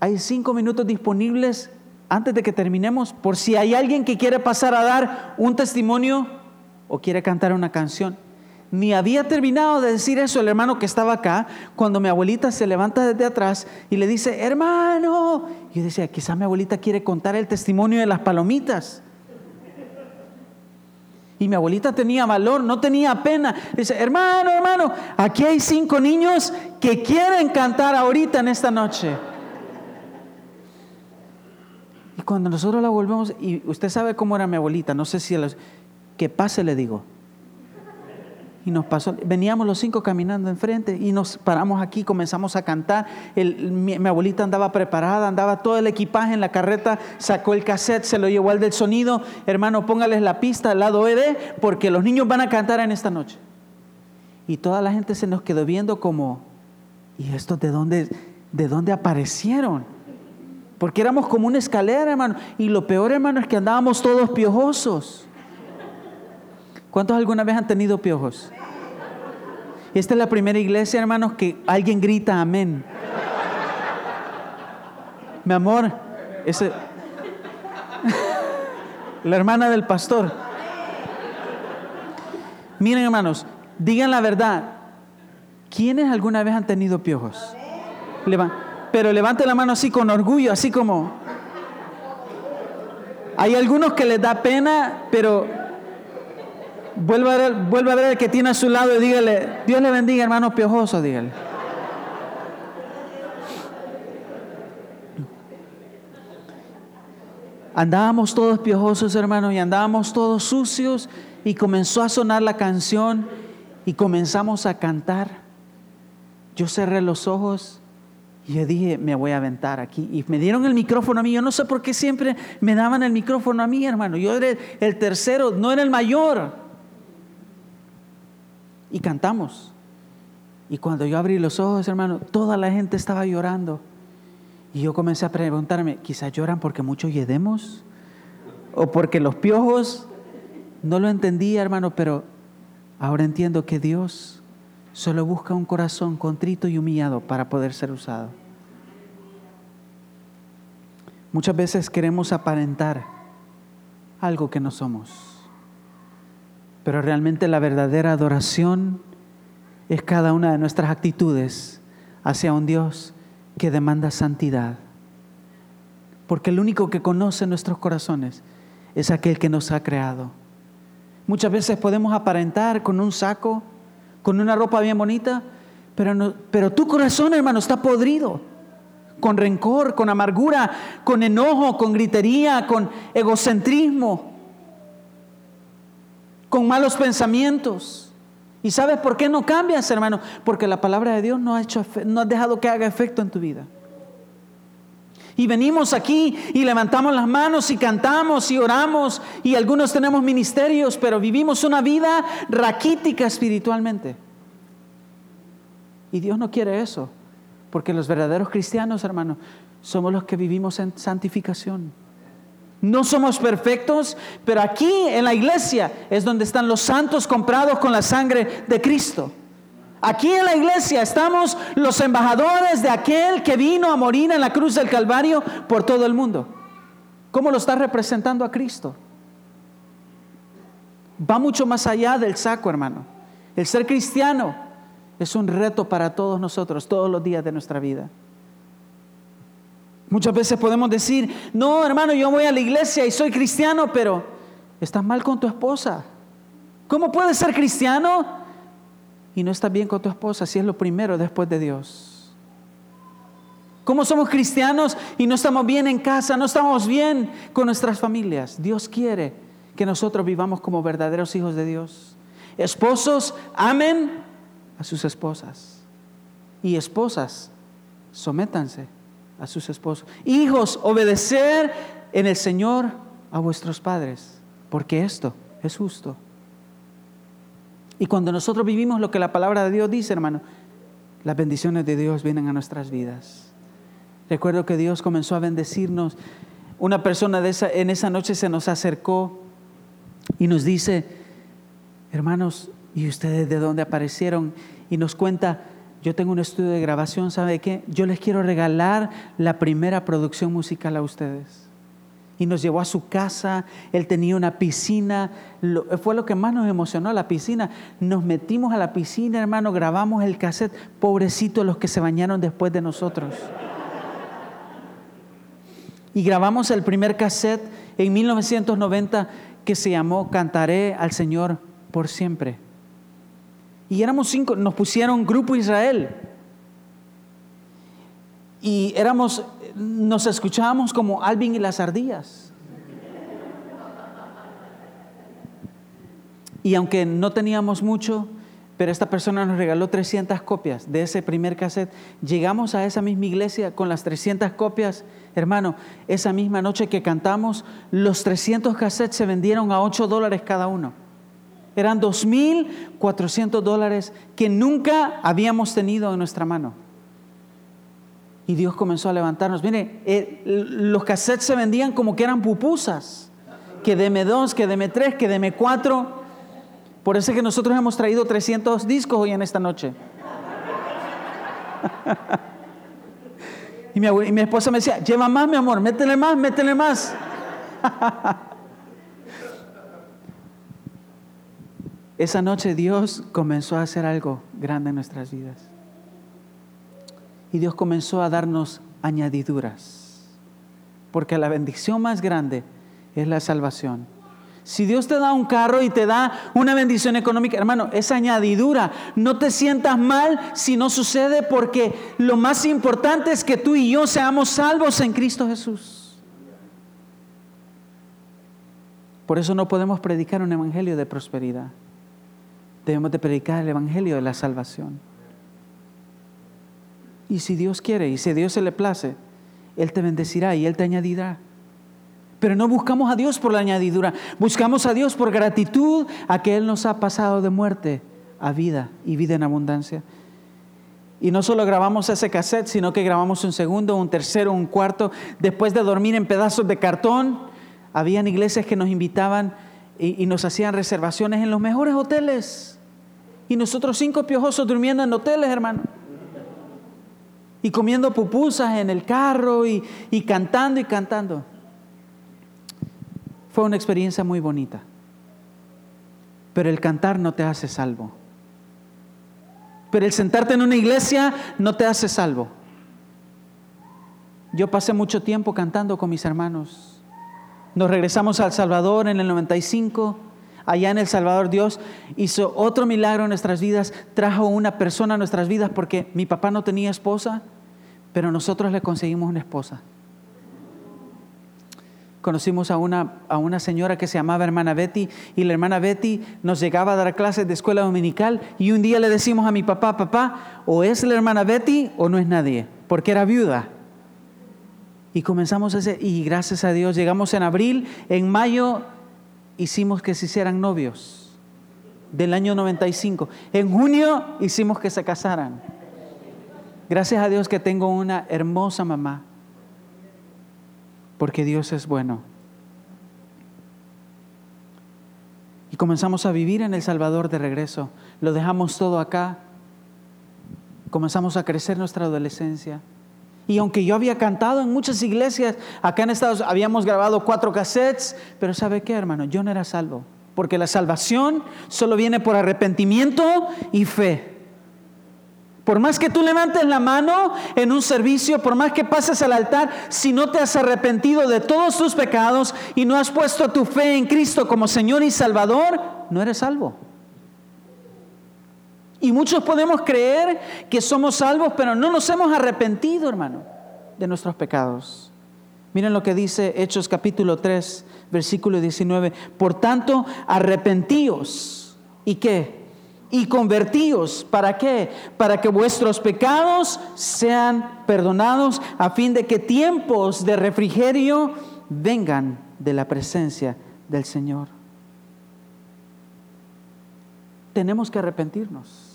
hay cinco minutos disponibles antes de que terminemos, por si hay alguien que quiere pasar a dar un testimonio o quiere cantar una canción. Ni había terminado de decir eso el hermano que estaba acá, cuando mi abuelita se levanta desde atrás y le dice, hermano, y yo decía, quizá mi abuelita quiere contar el testimonio de las palomitas. Y mi abuelita tenía valor, no tenía pena. Dice, hermano, hermano, aquí hay cinco niños que quieren cantar ahorita en esta noche cuando nosotros la volvemos, y usted sabe cómo era mi abuelita, no sé si a los, que pase le digo. Y nos pasó, veníamos los cinco caminando enfrente y nos paramos aquí, comenzamos a cantar. mi, abuelita andaba preparada, andaba todo el equipaje en la carreta, sacó el cassette, se lo llevó al del sonido. Hermano, póngales la pista al lado ED porque los niños van a cantar en esta noche. Y toda la gente se nos quedó viendo como, ¿y estos de dónde, de dónde aparecieron? Porque éramos como una escalera, hermano. Y lo peor, hermano, es que andábamos todos piojosos. ¿Cuántos alguna vez han tenido piojos? Esta es la primera iglesia, hermanos, que alguien grita amén. Mi amor, ese... (laughs) la hermana del pastor. Miren, hermanos, digan la verdad. ¿Quiénes alguna vez han tenido piojos? Pero levante la mano así con orgullo, así como... Hay algunos que les da pena, pero Vuelva a, ver, vuelva a ver el que tiene a su lado y dígale, Dios le bendiga, hermano piojoso, dígale. Andábamos todos piojosos, hermano, y andábamos todos sucios y comenzó a sonar la canción y comenzamos a cantar. Yo cerré los ojos yo dije, me voy a aventar aquí. Y me dieron el micrófono a mí. Yo no sé por qué siempre me daban el micrófono a mí, hermano. Yo era el tercero, no era el mayor y cantamos. Y cuando yo abrí los ojos, hermano, toda la gente estaba llorando. Y yo comencé a preguntarme, quizás lloran porque mucho yedemos o porque los piojos, no lo entendía, hermano, pero ahora entiendo que Dios solo busca un corazón contrito y humillado para poder ser usado. Muchas veces queremos aparentar algo que no somos. Pero realmente la verdadera adoración es cada una de nuestras actitudes hacia un Dios que demanda santidad. Porque el único que conoce nuestros corazones es aquel que nos ha creado. Muchas veces podemos aparentar con un saco, con una ropa bien bonita, pero, pero tu corazón, hermano, está podrido. Con rencor, con amargura, con enojo, con gritería, con egocentrismo con malos pensamientos. ¿Y sabes por qué no cambias, hermano? Porque la palabra de Dios no ha, hecho, no ha dejado que haga efecto en tu vida. Y venimos aquí y levantamos las manos y cantamos y oramos y algunos tenemos ministerios, pero vivimos una vida raquítica espiritualmente. Y Dios no quiere eso, porque los verdaderos cristianos, hermano, somos los que vivimos en santificación. No somos perfectos, pero aquí en la iglesia es donde están los santos comprados con la sangre de Cristo. Aquí en la iglesia estamos los embajadores de aquel que vino a morir en la cruz del Calvario por todo el mundo. ¿Cómo lo está representando a Cristo? Va mucho más allá del saco, hermano. El ser cristiano es un reto para todos nosotros, todos los días de nuestra vida. Muchas veces podemos decir, no, hermano, yo voy a la iglesia y soy cristiano, pero estás mal con tu esposa. ¿Cómo puedes ser cristiano y no estás bien con tu esposa si es lo primero después de Dios? ¿Cómo somos cristianos y no estamos bien en casa, no estamos bien con nuestras familias? Dios quiere que nosotros vivamos como verdaderos hijos de Dios. Esposos, amen a sus esposas. Y esposas, sométanse a sus esposos. Hijos, obedecer en el Señor a vuestros padres, porque esto es justo. Y cuando nosotros vivimos lo que la palabra de Dios dice, hermano, las bendiciones de Dios vienen a nuestras vidas. Recuerdo que Dios comenzó a bendecirnos. Una persona de esa, en esa noche se nos acercó y nos dice, hermanos, ¿y ustedes de dónde aparecieron? Y nos cuenta, yo tengo un estudio de grabación, ¿sabe qué? Yo les quiero regalar la primera producción musical a ustedes. Y nos llevó a su casa, él tenía una piscina, fue lo que más nos emocionó, la piscina. Nos metimos a la piscina, hermano, grabamos el cassette, pobrecitos los que se bañaron después de nosotros. Y grabamos el primer cassette en 1990 que se llamó Cantaré al Señor por siempre. Y éramos cinco, nos pusieron Grupo Israel. Y éramos, nos escuchábamos como Alvin y las ardillas. Y aunque no teníamos mucho, pero esta persona nos regaló 300 copias de ese primer cassette. Llegamos a esa misma iglesia con las 300 copias. Hermano, esa misma noche que cantamos, los 300 cassettes se vendieron a 8 dólares cada uno. Eran 2.400 dólares que nunca habíamos tenido en nuestra mano. Y Dios comenzó a levantarnos. Mire, eh, los cassettes se vendían como que eran pupusas. Que deme dos, que deme tres, que deme cuatro. Por eso es que nosotros hemos traído 300 discos hoy en esta noche. (laughs) y, mi y mi esposa me decía, lleva más, mi amor, métele más, métele más. (laughs) Esa noche Dios comenzó a hacer algo grande en nuestras vidas. Y Dios comenzó a darnos añadiduras. Porque la bendición más grande es la salvación. Si Dios te da un carro y te da una bendición económica, hermano, es añadidura. No te sientas mal si no sucede porque lo más importante es que tú y yo seamos salvos en Cristo Jesús. Por eso no podemos predicar un evangelio de prosperidad. Debemos de predicar el evangelio de la salvación. Y si Dios quiere y si a Dios se le place, Él te bendecirá y Él te añadirá. Pero no buscamos a Dios por la añadidura, buscamos a Dios por gratitud a que Él nos ha pasado de muerte a vida y vida en abundancia. Y no solo grabamos ese cassette, sino que grabamos un segundo, un tercero, un cuarto. Después de dormir en pedazos de cartón, habían iglesias que nos invitaban y, y nos hacían reservaciones en los mejores hoteles. Y nosotros cinco piojosos durmiendo en hoteles, hermano. Y comiendo pupusas en el carro y, y cantando y cantando. Fue una experiencia muy bonita. Pero el cantar no te hace salvo. Pero el sentarte en una iglesia no te hace salvo. Yo pasé mucho tiempo cantando con mis hermanos. Nos regresamos a El Salvador en el 95. Allá en El Salvador Dios hizo otro milagro en nuestras vidas. Trajo una persona a nuestras vidas porque mi papá no tenía esposa, pero nosotros le conseguimos una esposa conocimos a una, a una señora que se llamaba hermana Betty y la hermana Betty nos llegaba a dar clases de escuela dominical y un día le decimos a mi papá, papá, o es la hermana Betty o no es nadie, porque era viuda. Y comenzamos ese, y gracias a Dios llegamos en abril, en mayo hicimos que se hicieran novios del año 95. En junio hicimos que se casaran. Gracias a Dios que tengo una hermosa mamá porque Dios es bueno. Y comenzamos a vivir en El Salvador de regreso. Lo dejamos todo acá. Comenzamos a crecer nuestra adolescencia. Y aunque yo había cantado en muchas iglesias, acá en Estados habíamos grabado cuatro cassettes, pero ¿sabe qué, hermano? Yo no era salvo. Porque la salvación solo viene por arrepentimiento y fe. Por más que tú levantes la mano en un servicio, por más que pases al altar, si no te has arrepentido de todos tus pecados y no has puesto tu fe en Cristo como Señor y Salvador, no eres salvo. Y muchos podemos creer que somos salvos, pero no nos hemos arrepentido, hermano, de nuestros pecados. Miren lo que dice Hechos capítulo 3, versículo 19. Por tanto, arrepentíos. ¿Y qué? y convertíos. ¿Para qué? Para que vuestros pecados sean perdonados a fin de que tiempos de refrigerio vengan de la presencia del Señor. Tenemos que arrepentirnos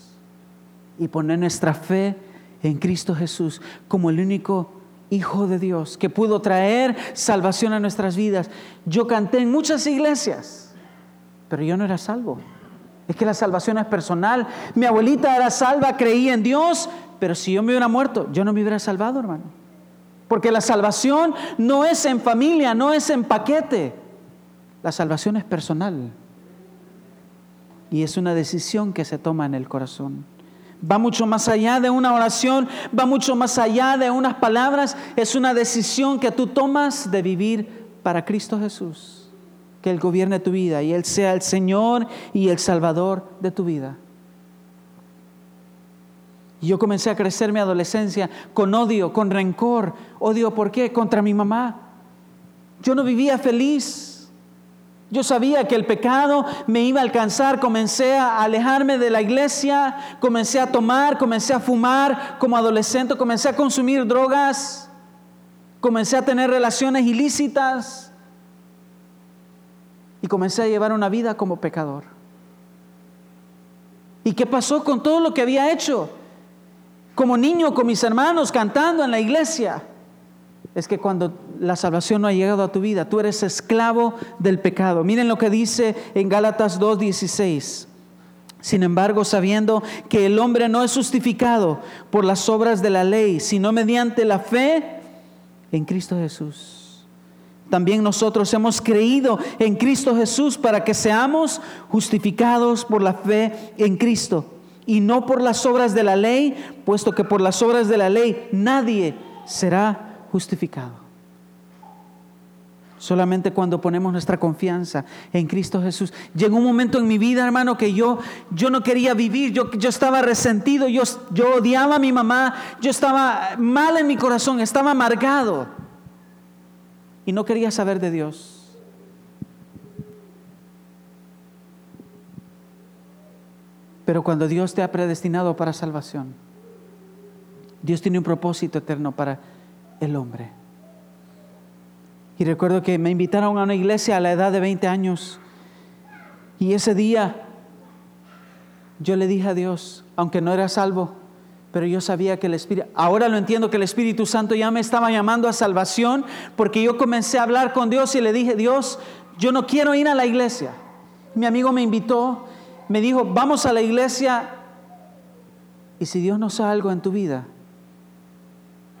y poner nuestra fe en Cristo Jesús como el único Hijo de Dios que pudo traer salvación a nuestras vidas. Yo canté en muchas iglesias, pero yo no era salvo. Es que la salvación es personal. Mi abuelita era salva, creía en Dios, pero si yo me hubiera muerto, yo no me hubiera salvado, hermano. Porque la salvación no es en familia, no es en paquete. La salvación es personal. Y es una decisión que se toma en el corazón. Va mucho más allá de una oración, va mucho más allá de unas palabras. Es una decisión que tú tomas de vivir para Cristo Jesús que Él gobierne tu vida y Él sea el Señor y el Salvador de tu vida. Y yo comencé a crecer mi adolescencia con odio, con rencor. Odio, ¿por qué? Contra mi mamá. Yo no vivía feliz. Yo sabía que el pecado me iba a alcanzar, comencé a alejarme de la iglesia, comencé a tomar, comencé a fumar como adolescente, comencé a consumir drogas, comencé a tener relaciones ilícitas y comencé a llevar una vida como pecador. ¿Y qué pasó con todo lo que había hecho? Como niño con mis hermanos cantando en la iglesia es que cuando la salvación no ha llegado a tu vida, tú eres esclavo del pecado. Miren lo que dice en Gálatas 2:16. Sin embargo, sabiendo que el hombre no es justificado por las obras de la ley, sino mediante la fe en Cristo Jesús. También nosotros hemos creído en Cristo Jesús para que seamos justificados por la fe en Cristo y no por las obras de la ley, puesto que por las obras de la ley nadie será justificado. Solamente cuando ponemos nuestra confianza en Cristo Jesús. Llegó un momento en mi vida, hermano, que yo, yo no quería vivir, yo, yo estaba resentido, yo, yo odiaba a mi mamá, yo estaba mal en mi corazón, estaba amargado. Y no quería saber de Dios. Pero cuando Dios te ha predestinado para salvación, Dios tiene un propósito eterno para el hombre. Y recuerdo que me invitaron a una iglesia a la edad de 20 años. Y ese día yo le dije a Dios, aunque no era salvo, pero yo sabía que el Espíritu, ahora lo entiendo que el Espíritu Santo ya me estaba llamando a salvación, porque yo comencé a hablar con Dios y le dije, Dios, yo no quiero ir a la iglesia. Mi amigo me invitó, me dijo, vamos a la iglesia, y si Dios no sabe algo en tu vida,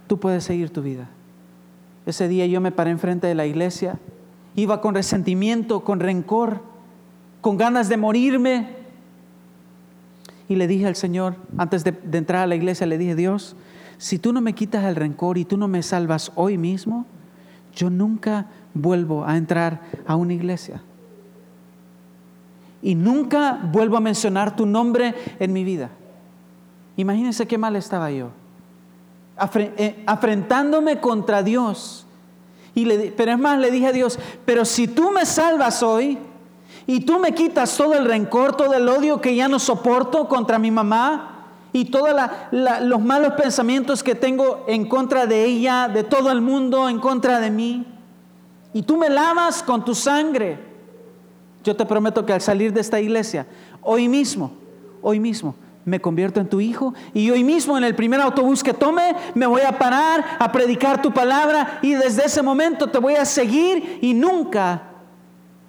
tú puedes seguir tu vida. Ese día yo me paré enfrente de la iglesia, iba con resentimiento, con rencor, con ganas de morirme. Y le dije al Señor, antes de, entrar a la iglesia, le dije, Dios, si tú no me quitas el rencor y tú no me salvas hoy mismo, yo nunca vuelvo a entrar a una iglesia. Y nunca vuelvo a mencionar tu nombre en mi vida. Imagínense qué mal estaba yo. Eh, afrentándome contra Dios. Y le, pero es más, le dije a Dios, pero si tú me salvas hoy y tú me quitas todo el rencor, todo el odio que ya no soporto contra mi mamá y todos los malos pensamientos que tengo en contra de ella, de todo el mundo, en contra de mí, y tú me lavas con tu sangre, yo te prometo que al salir de esta iglesia, hoy mismo, hoy mismo, me convierto en tu hijo y hoy mismo en el primer autobús que tome me voy a parar a predicar tu palabra y desde ese momento te voy a seguir y nunca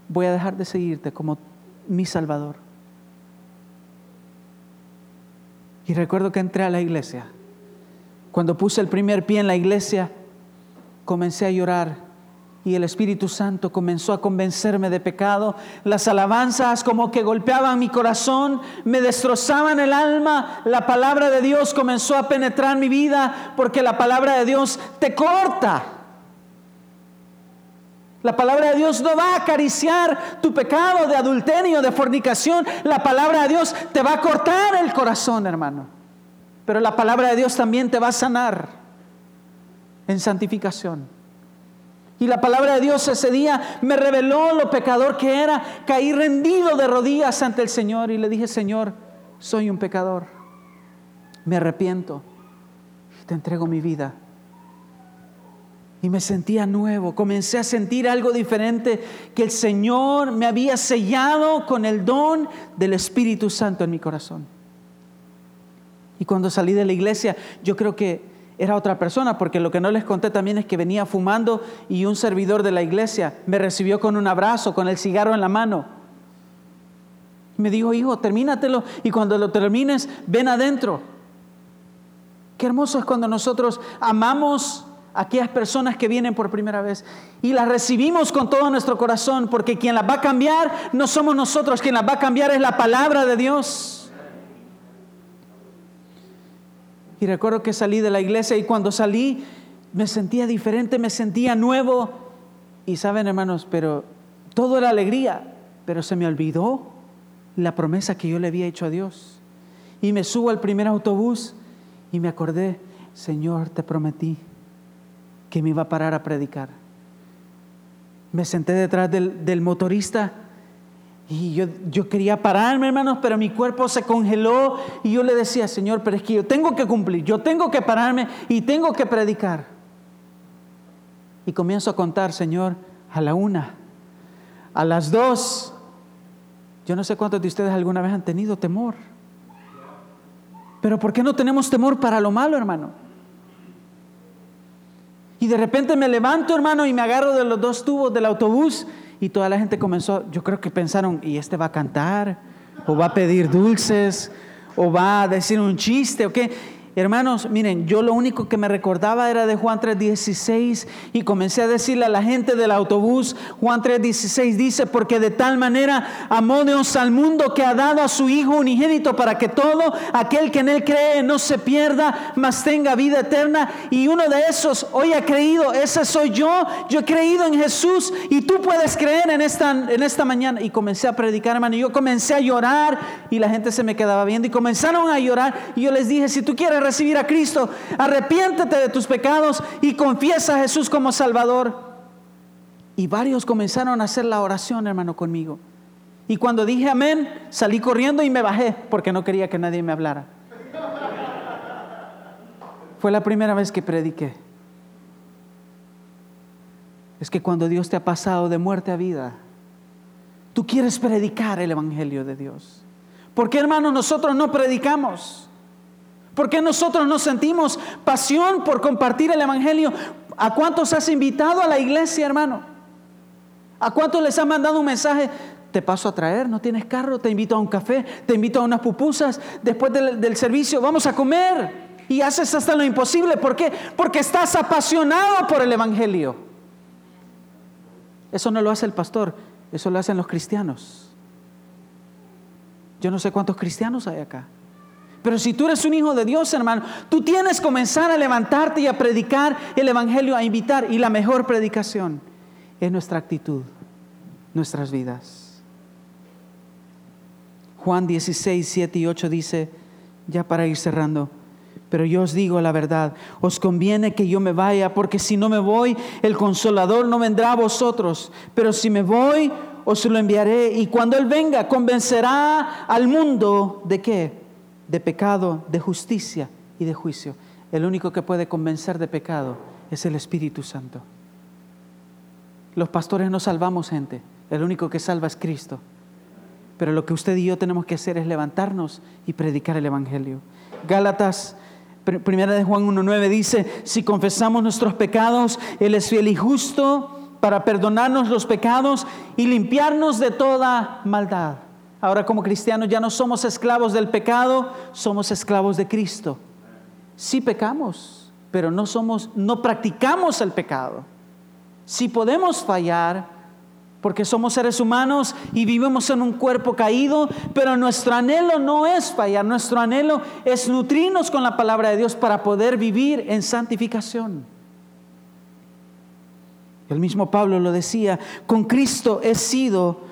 voy a dejar de seguirte como mi Salvador. Y recuerdo que entré a la iglesia. Cuando puse el primer pie en la iglesia, comencé a llorar y el Espíritu Santo comenzó a convencerme de pecado. Las alabanzas como que golpeaban mi corazón, me destrozaban el alma. La palabra de Dios comenzó a penetrar mi vida porque la palabra de Dios te corta. La palabra de Dios no va a acariciar tu pecado de adulterio, de fornicación. La palabra de Dios te va a cortar el corazón, hermano. Pero la palabra de Dios también te va a sanar en santificación. Y la palabra de Dios ese día me reveló lo pecador que era. Caí rendido de rodillas ante el Señor y le dije, Señor, soy un pecador. Me arrepiento. Te entrego mi vida. Y me sentía nuevo. Comencé a sentir algo diferente que el Señor me había sellado con el don del Espíritu Santo en mi corazón. Y cuando salí de la iglesia, yo creo que era otra persona, porque lo que no les conté también es que venía fumando y un servidor de la iglesia me recibió con un abrazo, con el cigarro en la mano. Me dijo, hijo, termínatelo y cuando lo termines, ven adentro. Qué hermoso es cuando nosotros amamos a aquellas personas que vienen por primera vez y las recibimos con todo nuestro corazón, porque quien las va a cambiar no somos nosotros, quien las va a cambiar es la palabra de Dios. Y recuerdo que salí de la iglesia y cuando salí me sentía diferente, me sentía nuevo. Y saben hermanos, pero todo era alegría, pero se me olvidó la promesa que yo le había hecho a Dios. Y me subo al primer autobús y me acordé, Señor, te prometí que me iba a parar a predicar. me senté detrás del, motorista y yo, yo, quería pararme, hermanos, pero mi cuerpo se congeló y yo le decía, Señor, pero es que yo tengo que cumplir, yo tengo que pararme y tengo que predicar. Y comienzo a contar, Señor, a la una, a las dos. Yo no sé cuántos de ustedes alguna vez han tenido temor. Pero ¿por qué no tenemos temor para lo malo, hermano? Y de repente me levanto, hermano, y me agarro de los dos tubos del autobús y toda la gente comenzó, yo creo que pensaron, ¿y este va a cantar? ¿O va a pedir dulces? ¿O va a decir un chiste? ¿O qué? Hermanos, miren, yo lo único que me recordaba era de Juan 3:16 y comencé a decirle a la gente del autobús, Juan 3:16 dice, porque de tal manera amó Dios al mundo que ha dado a su Hijo unigénito para que todo aquel que en Él cree no se pierda, mas tenga vida eterna. Y uno de esos hoy ha creído, ese soy yo, yo he creído en Jesús y tú puedes creer en esta, en esta mañana. Y comencé a predicar, hermano, y yo comencé a llorar y la gente se me quedaba viendo y comenzaron a llorar y yo les dije, si tú quieres recibir a Cristo, arrepiéntete de tus pecados y confiesa a Jesús como Salvador. Y varios comenzaron a hacer la oración, hermano, conmigo. Y cuando dije amén, salí corriendo y me bajé porque no quería que nadie me hablara. Fue la primera vez que prediqué. Es que cuando Dios te ha pasado de muerte a vida, tú quieres predicar el Evangelio de Dios. ¿Por qué, hermano, nosotros no predicamos? ¿Por qué nosotros no sentimos pasión por compartir el Evangelio? ¿A cuántos has invitado a la iglesia, hermano? ¿A cuántos les has mandado un mensaje? Te paso a traer, no tienes carro, te invito a un café, te invito a unas pupusas, después del, del servicio vamos a comer. Y haces hasta lo imposible. ¿Por qué? Porque estás apasionado por el Evangelio. Eso no lo hace el pastor, eso lo hacen los cristianos. Yo no sé cuántos cristianos hay acá. Pero si tú eres un hijo de Dios, hermano, tú tienes que comenzar a levantarte y a predicar el Evangelio, a invitar. Y la mejor predicación es nuestra actitud, nuestras vidas. Juan 16, 7 y 8 dice, ya para ir cerrando, pero yo os digo la verdad, os conviene que yo me vaya, porque si no me voy, el consolador no vendrá a vosotros, pero si me voy, os lo enviaré, y cuando Él venga, convencerá al mundo de qué? De pecado, de justicia y de juicio. El único que puede convencer de pecado es el Espíritu Santo. Los pastores no salvamos gente, el único que salva es Cristo. Pero lo que usted y yo tenemos que hacer es levantarnos y predicar el Evangelio. Gálatas, primera de Juan 1.9 dice, si confesamos nuestros pecados, Él es fiel y justo para perdonarnos los pecados y limpiarnos de toda maldad. Ahora como cristianos ya no somos esclavos del pecado, somos esclavos de Cristo. Sí pecamos, pero no somos no practicamos el pecado. Sí podemos fallar porque somos seres humanos y vivimos en un cuerpo caído, pero nuestro anhelo no es fallar, nuestro anhelo es nutrirnos con la palabra de Dios para poder vivir en santificación. El mismo Pablo lo decía, con Cristo he sido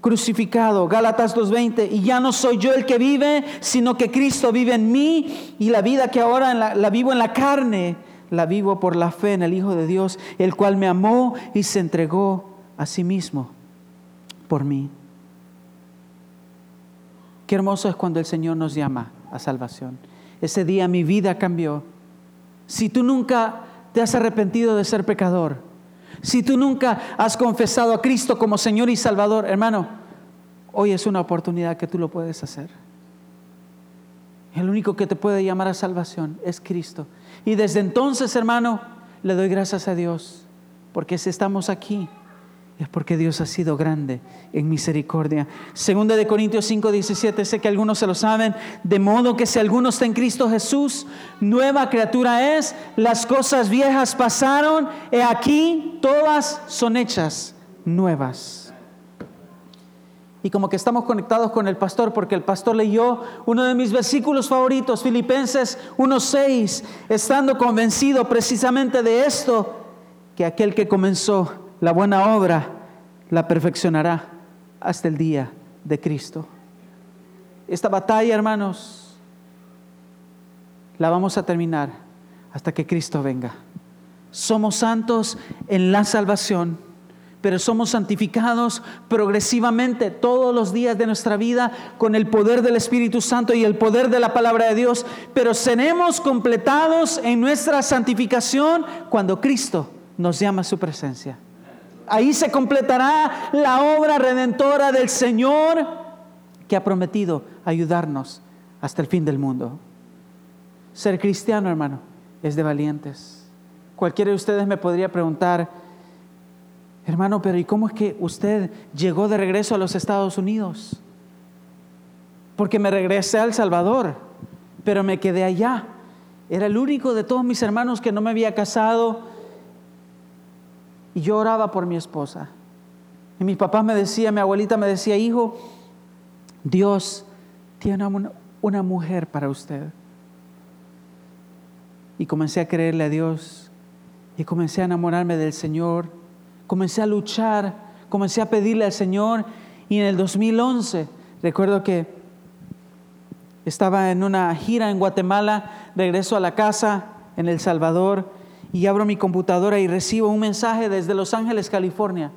crucificado, Gálatas 2.20, y ya no soy yo el que vive, sino que Cristo vive en mí, y la vida que ahora la, vivo en la carne, la vivo por la fe en el Hijo de Dios, el cual me amó y se entregó a sí mismo por mí. Qué hermoso es cuando el Señor nos llama a salvación. Ese día mi vida cambió. Si tú nunca te has arrepentido de ser pecador, si tú nunca has confesado a Cristo como Señor y Salvador, hermano, hoy es una oportunidad que tú lo puedes hacer. El único que te puede llamar a salvación es Cristo. Y desde entonces, hermano, le doy gracias a Dios, porque si estamos aquí, es porque Dios ha sido grande en misericordia. Segunda de Corintios 5, 17, sé que algunos se lo saben, de modo que si alguno está en Cristo Jesús, nueva criatura es, las cosas viejas pasaron, y aquí todas son hechas nuevas. Y como que estamos conectados con el pastor, porque el pastor leyó uno de mis versículos favoritos, Filipenses 1.6, estando convencido precisamente de esto, que aquel que comenzó la buena obra la perfeccionará hasta el día de Cristo. Esta batalla, hermanos, la vamos a terminar hasta que Cristo venga. Somos santos en la salvación, pero somos santificados progresivamente todos los días de nuestra vida con el poder del Espíritu Santo y el poder de la palabra de Dios, pero seremos completados en nuestra santificación cuando Cristo nos llama a su presencia. Ahí se completará la obra redentora del Señor que ha prometido ayudarnos hasta el fin del mundo. Ser cristiano, hermano, es de valientes. Cualquiera de ustedes me podría preguntar, hermano, pero ¿y cómo es que usted llegó de regreso a los Estados Unidos? Porque me regresé a El Salvador, pero me quedé allá. Era el único de todos mis hermanos que no me había casado y yo oraba por mi esposa. Y mis papás me decían, mi abuelita me decía, hijo, Dios tiene una, una mujer para usted. Y comencé a creerle a Dios y comencé a enamorarme del Señor, comencé a luchar, comencé a pedirle al Señor y en el 2011 recuerdo que estaba en una gira en Guatemala, regreso a la casa en El Salvador y abro mi computadora y recibo un mensaje desde Los Ángeles, California.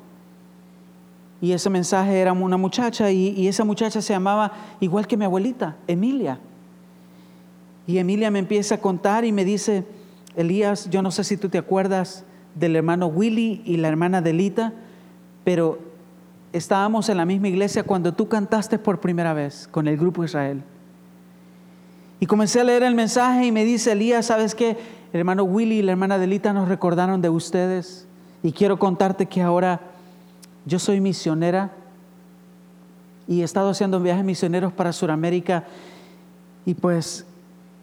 Y ese mensaje era una muchacha y, esa muchacha se llamaba igual que mi abuelita, Emilia. Y Emilia me empieza a contar y me dice, Elías, yo no sé si tú te acuerdas del hermano Willy y la hermana Delita, pero estábamos en la misma iglesia cuando tú cantaste por primera vez con el grupo Israel. Y comencé a leer el mensaje y me dice, Elías, ¿sabes qué? El hermano Willy y la hermana Delita nos recordaron de ustedes y quiero contarte que ahora yo soy misionera y he estado haciendo viajes misioneros para Sudamérica y pues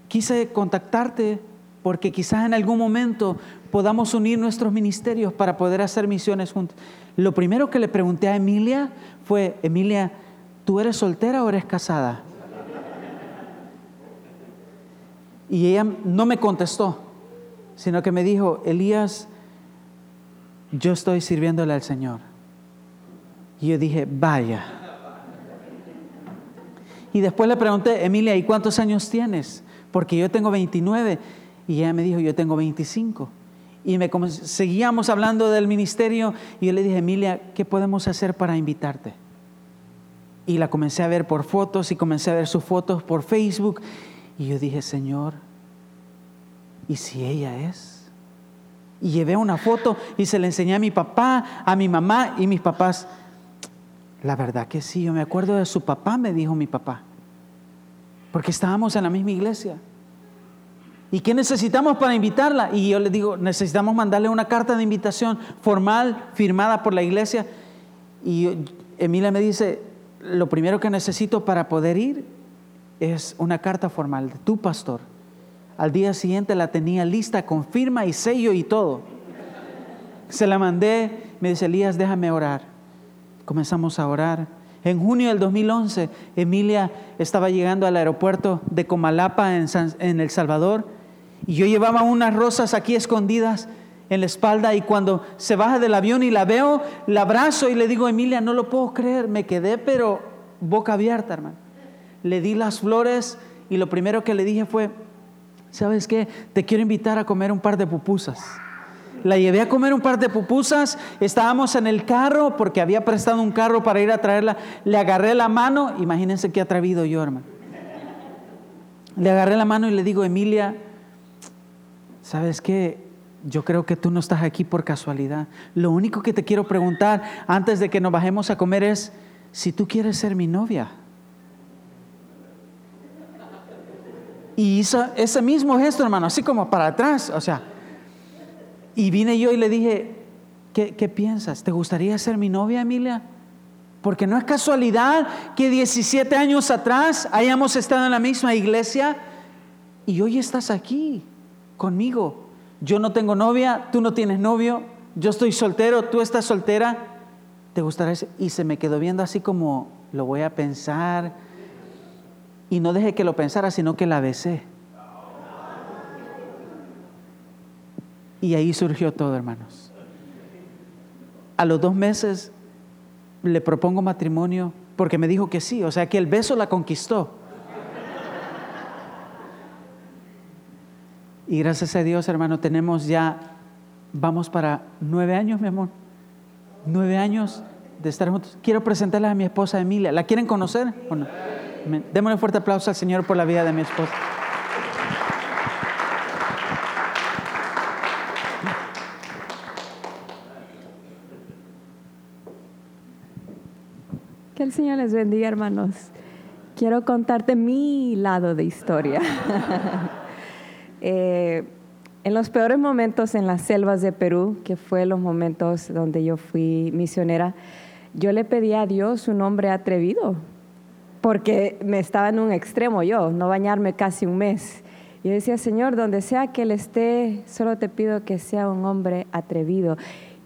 quise contactarte porque quizás en algún momento podamos unir nuestros ministerios para poder hacer misiones juntos. Lo primero que le pregunté a Emilia fue, Emilia, ¿tú eres soltera o eres casada? Y ella no me contestó sino que me dijo, Elías, yo estoy sirviéndole al Señor. Y yo dije, vaya. Y después le pregunté, Emilia, ¿y cuántos años tienes? Porque yo tengo 29 y ella me dijo, yo tengo 25. Y me seguíamos hablando del ministerio y yo le dije, Emilia, ¿qué podemos hacer para invitarte? Y la comencé a ver por fotos y comencé a ver sus fotos por Facebook. Y yo dije, Señor, ¿y si ella es? Y llevé una foto y se la enseñé a mi papá, a mi mamá y mis papás. La verdad que sí, yo me acuerdo de su papá, me dijo mi papá, porque estábamos en la misma iglesia. ¿Y qué necesitamos para invitarla? Y yo le digo, necesitamos mandarle una carta de invitación formal, firmada por la iglesia. Y Emilia me dice, lo primero que necesito para poder ir es una carta formal de tu pastor. Al día siguiente la tenía lista con firma y sello y todo. Se la mandé, me dice Elías, déjame orar. Comenzamos a orar. En junio del 2011, Emilia estaba llegando al aeropuerto de Comalapa en, El Salvador y yo llevaba unas rosas aquí escondidas en la espalda y cuando se baja del avión y la veo, la abrazo y le digo, Emilia, no lo puedo creer, me quedé pero boca abierta, hermano. Le di las flores y lo primero que le dije fue, ¿sabes qué? Te quiero invitar a comer un par de pupusas. La llevé a comer un par de pupusas, estábamos en el carro porque había prestado un carro para ir a traerla, le agarré la mano, imagínense qué atrevido yo, hermano. Le agarré la mano y le digo, Emilia, ¿sabes qué? Yo creo que tú no estás aquí por casualidad. Lo único que te quiero preguntar antes de que nos bajemos a comer es si tú quieres ser mi novia. Y hizo ese mismo gesto, hermano, así como para atrás, o sea. Y vine yo y le dije, ¿qué, qué piensas? ¿Te gustaría ser mi novia, Emilia? Porque no es casualidad que 17 años atrás hayamos estado en la misma iglesia y hoy estás aquí conmigo. Yo no tengo novia, tú no tienes novio, yo estoy soltero, tú estás soltera. ¿Te gustaría? Y se me quedó viendo así como, lo voy a pensar y no dejé que lo pensara, sino que la besé. Y ahí surgió todo, hermanos. A los dos meses le propongo matrimonio porque me dijo que sí, o sea que el beso la conquistó. Y gracias a Dios, hermano, tenemos ya, vamos para nueve años, mi amor. nueve años de estar juntos. Quiero presentarles a mi esposa Emilia. ¿La quieren conocer o no? Démosle un fuerte aplauso al Señor por la vida de mi esposa. Que el Señor les bendiga, hermanos. Quiero contarte mi lado de historia. (laughs) Eh, en los peores momentos en las selvas de Perú, que fue los momentos donde yo fui misionera, yo le pedí a Dios un hombre atrevido, porque me estaba en un extremo yo, no bañarme casi un mes. Y yo decía, Señor, donde sea que Él esté, solo te pido que sea un hombre atrevido.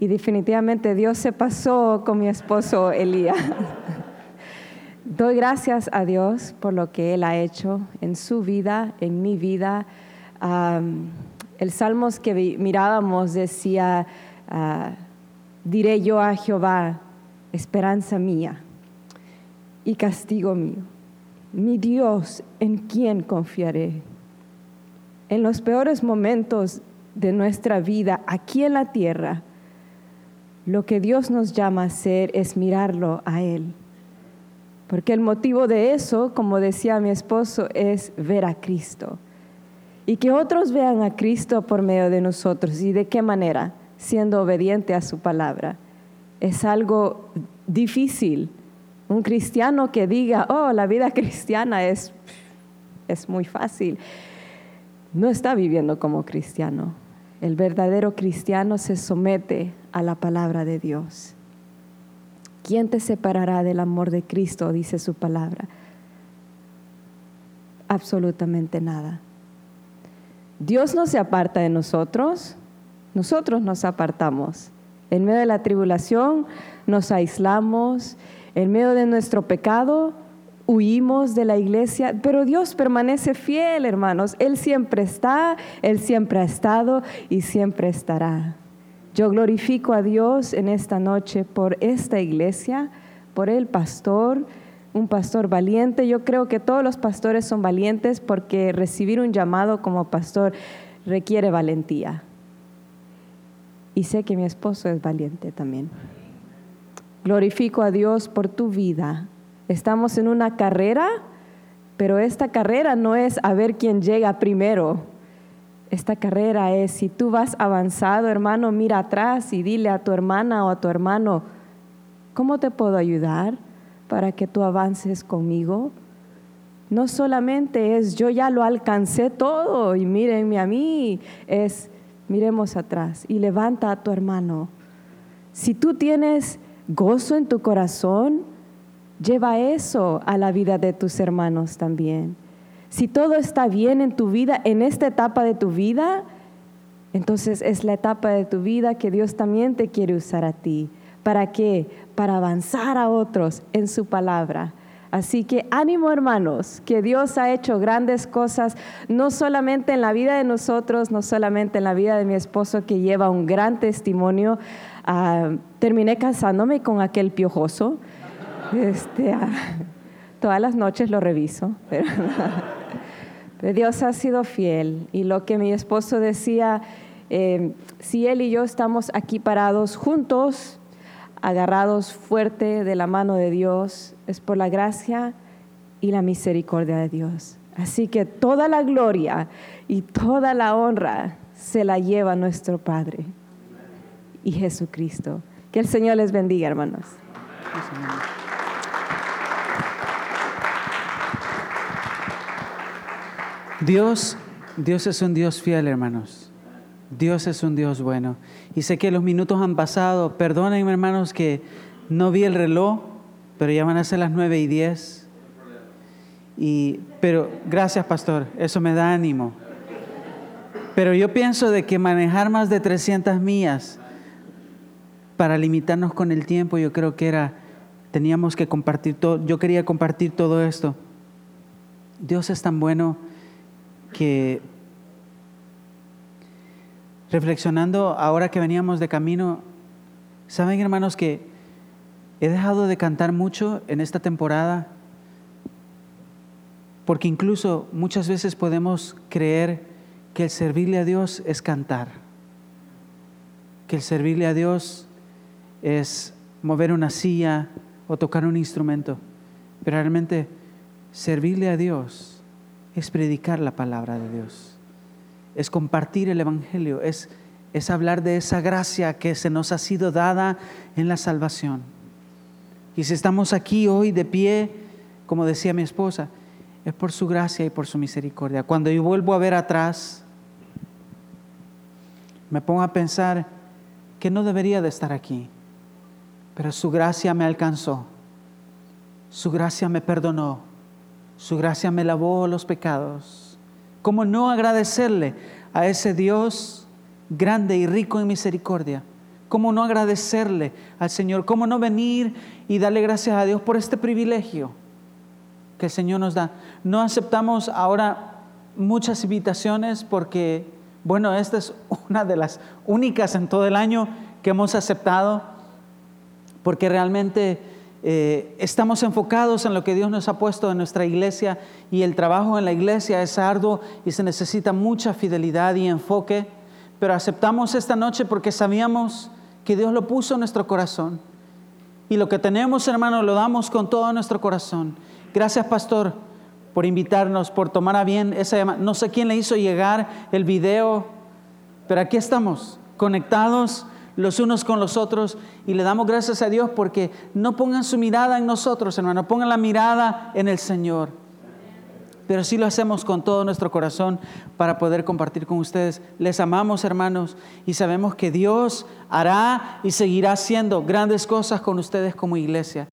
Y definitivamente Dios se pasó con mi esposo Elías. (laughs) Doy gracias a Dios por lo que Él ha hecho en su vida, en mi vida. el Salmos que mirábamos decía, ah, diré yo a Jehová, esperanza mía y castigo mío, mi Dios en quien confiaré. En los peores momentos de nuestra vida aquí en la tierra, lo que Dios nos llama a hacer es mirarlo a Él. Porque el motivo de eso, como decía mi esposo, es ver a Cristo. Y que otros vean a Cristo por medio de nosotros. ¿Y de qué manera? Siendo obediente a su palabra. Es algo difícil. Un cristiano que diga, oh, la vida cristiana es, es muy fácil. No está viviendo como cristiano. El verdadero cristiano se somete a la palabra de Dios. ¿Quién te separará del amor de Cristo? Dice su palabra. Absolutamente nada. Dios no se aparta de nosotros, nosotros nos apartamos. En medio de la tribulación nos aislamos, en medio de nuestro pecado huimos de la iglesia, pero Dios permanece fiel, hermanos. Él siempre está, Él siempre ha estado y siempre estará. Yo glorifico a Dios en esta noche por esta iglesia, por el pastor, un pastor valiente. Yo creo que todos los pastores son valientes porque recibir un llamado como pastor requiere valentía. Y sé que mi esposo es valiente también. Glorifico a Dios por tu vida. Estamos en una carrera, pero esta carrera no es a ver quién llega primero esta carrera es, si tú vas avanzado, hermano, mira atrás y dile a tu hermana o a tu hermano, ¿cómo te puedo ayudar para que tú avances conmigo? No solamente es yo ya lo alcancé todo y mírenme a mí, es miremos atrás y levanta a tu hermano. Si tú tienes gozo en tu corazón, lleva eso a la vida de tus hermanos también. Si todo está bien en tu vida, en esta etapa de tu vida, entonces es la etapa de tu vida que Dios también te quiere usar a ti. ¿Para qué? Para avanzar a otros en su palabra. Así que ánimo hermanos, que Dios ha hecho grandes cosas, no solamente en la vida de nosotros, no solamente en la vida de mi esposo que lleva un gran testimonio. Ah, terminé casándome con aquel piojoso. Este, ah, todas las noches lo reviso. (laughs) Pero Dios ha sido fiel y lo que mi esposo decía, eh, si él y yo estamos aquí parados juntos, agarrados fuerte de la mano de Dios, es por la gracia y la misericordia de Dios. Así que toda la gloria y toda la honra se la lleva nuestro Padre y Jesucristo. Que el Señor les bendiga, hermanos. Dios, Dios es un Dios fiel, hermanos. Dios es un Dios bueno. Y sé que los minutos han pasado. Perdonen, hermanos, que no vi el reloj, pero ya van a ser las nueve y diez. Y, pero gracias, pastor. Eso me da ánimo. Pero yo pienso de que manejar más de 300 millas para limitarnos con el tiempo, yo creo que era, teníamos que compartir todo. Yo quería compartir todo esto. Dios es tan bueno que reflexionando ahora que veníamos de camino, saben hermanos que he dejado de cantar mucho en esta temporada porque incluso muchas veces podemos creer que el servirle a Dios es cantar, que el servirle a Dios es mover una silla o tocar un instrumento, pero realmente servirle a Dios es predicar la palabra de Dios, es compartir el Evangelio, es, es hablar de esa gracia que se nos ha sido dada en la salvación. Y si estamos aquí hoy de pie, como decía mi esposa, es por su gracia y por su misericordia. Cuando yo vuelvo a ver atrás, me pongo a pensar que no debería de estar aquí, pero su gracia me alcanzó, su gracia me perdonó, su gracia me lavó los pecados. ¿Cómo no agradecerle a ese Dios grande y rico en misericordia? ¿Cómo no agradecerle al Señor? ¿Cómo no venir y darle gracias a Dios por este privilegio que el Señor nos da? No aceptamos ahora muchas invitaciones porque, bueno, esta es una de las únicas en todo el año que hemos aceptado porque realmente eh, estamos enfocados en lo que Dios nos ha puesto en nuestra iglesia y el trabajo en la iglesia es arduo y se necesita mucha fidelidad y enfoque, pero aceptamos esta noche porque sabíamos que Dios lo puso en nuestro corazón. Y lo que tenemos, hermano, lo damos con todo nuestro corazón. Gracias, pastor, por invitarnos, por tomar a bien esa llamada. No sé quién le hizo llegar el video, pero aquí estamos, conectados los unos con los otros y le damos gracias a Dios porque no pongan su mirada en nosotros, hermano, pongan la mirada en el Señor. Pero sí lo hacemos con todo nuestro corazón para poder compartir con ustedes. Les amamos, hermanos, y sabemos que Dios hará y seguirá haciendo grandes cosas con ustedes como iglesia.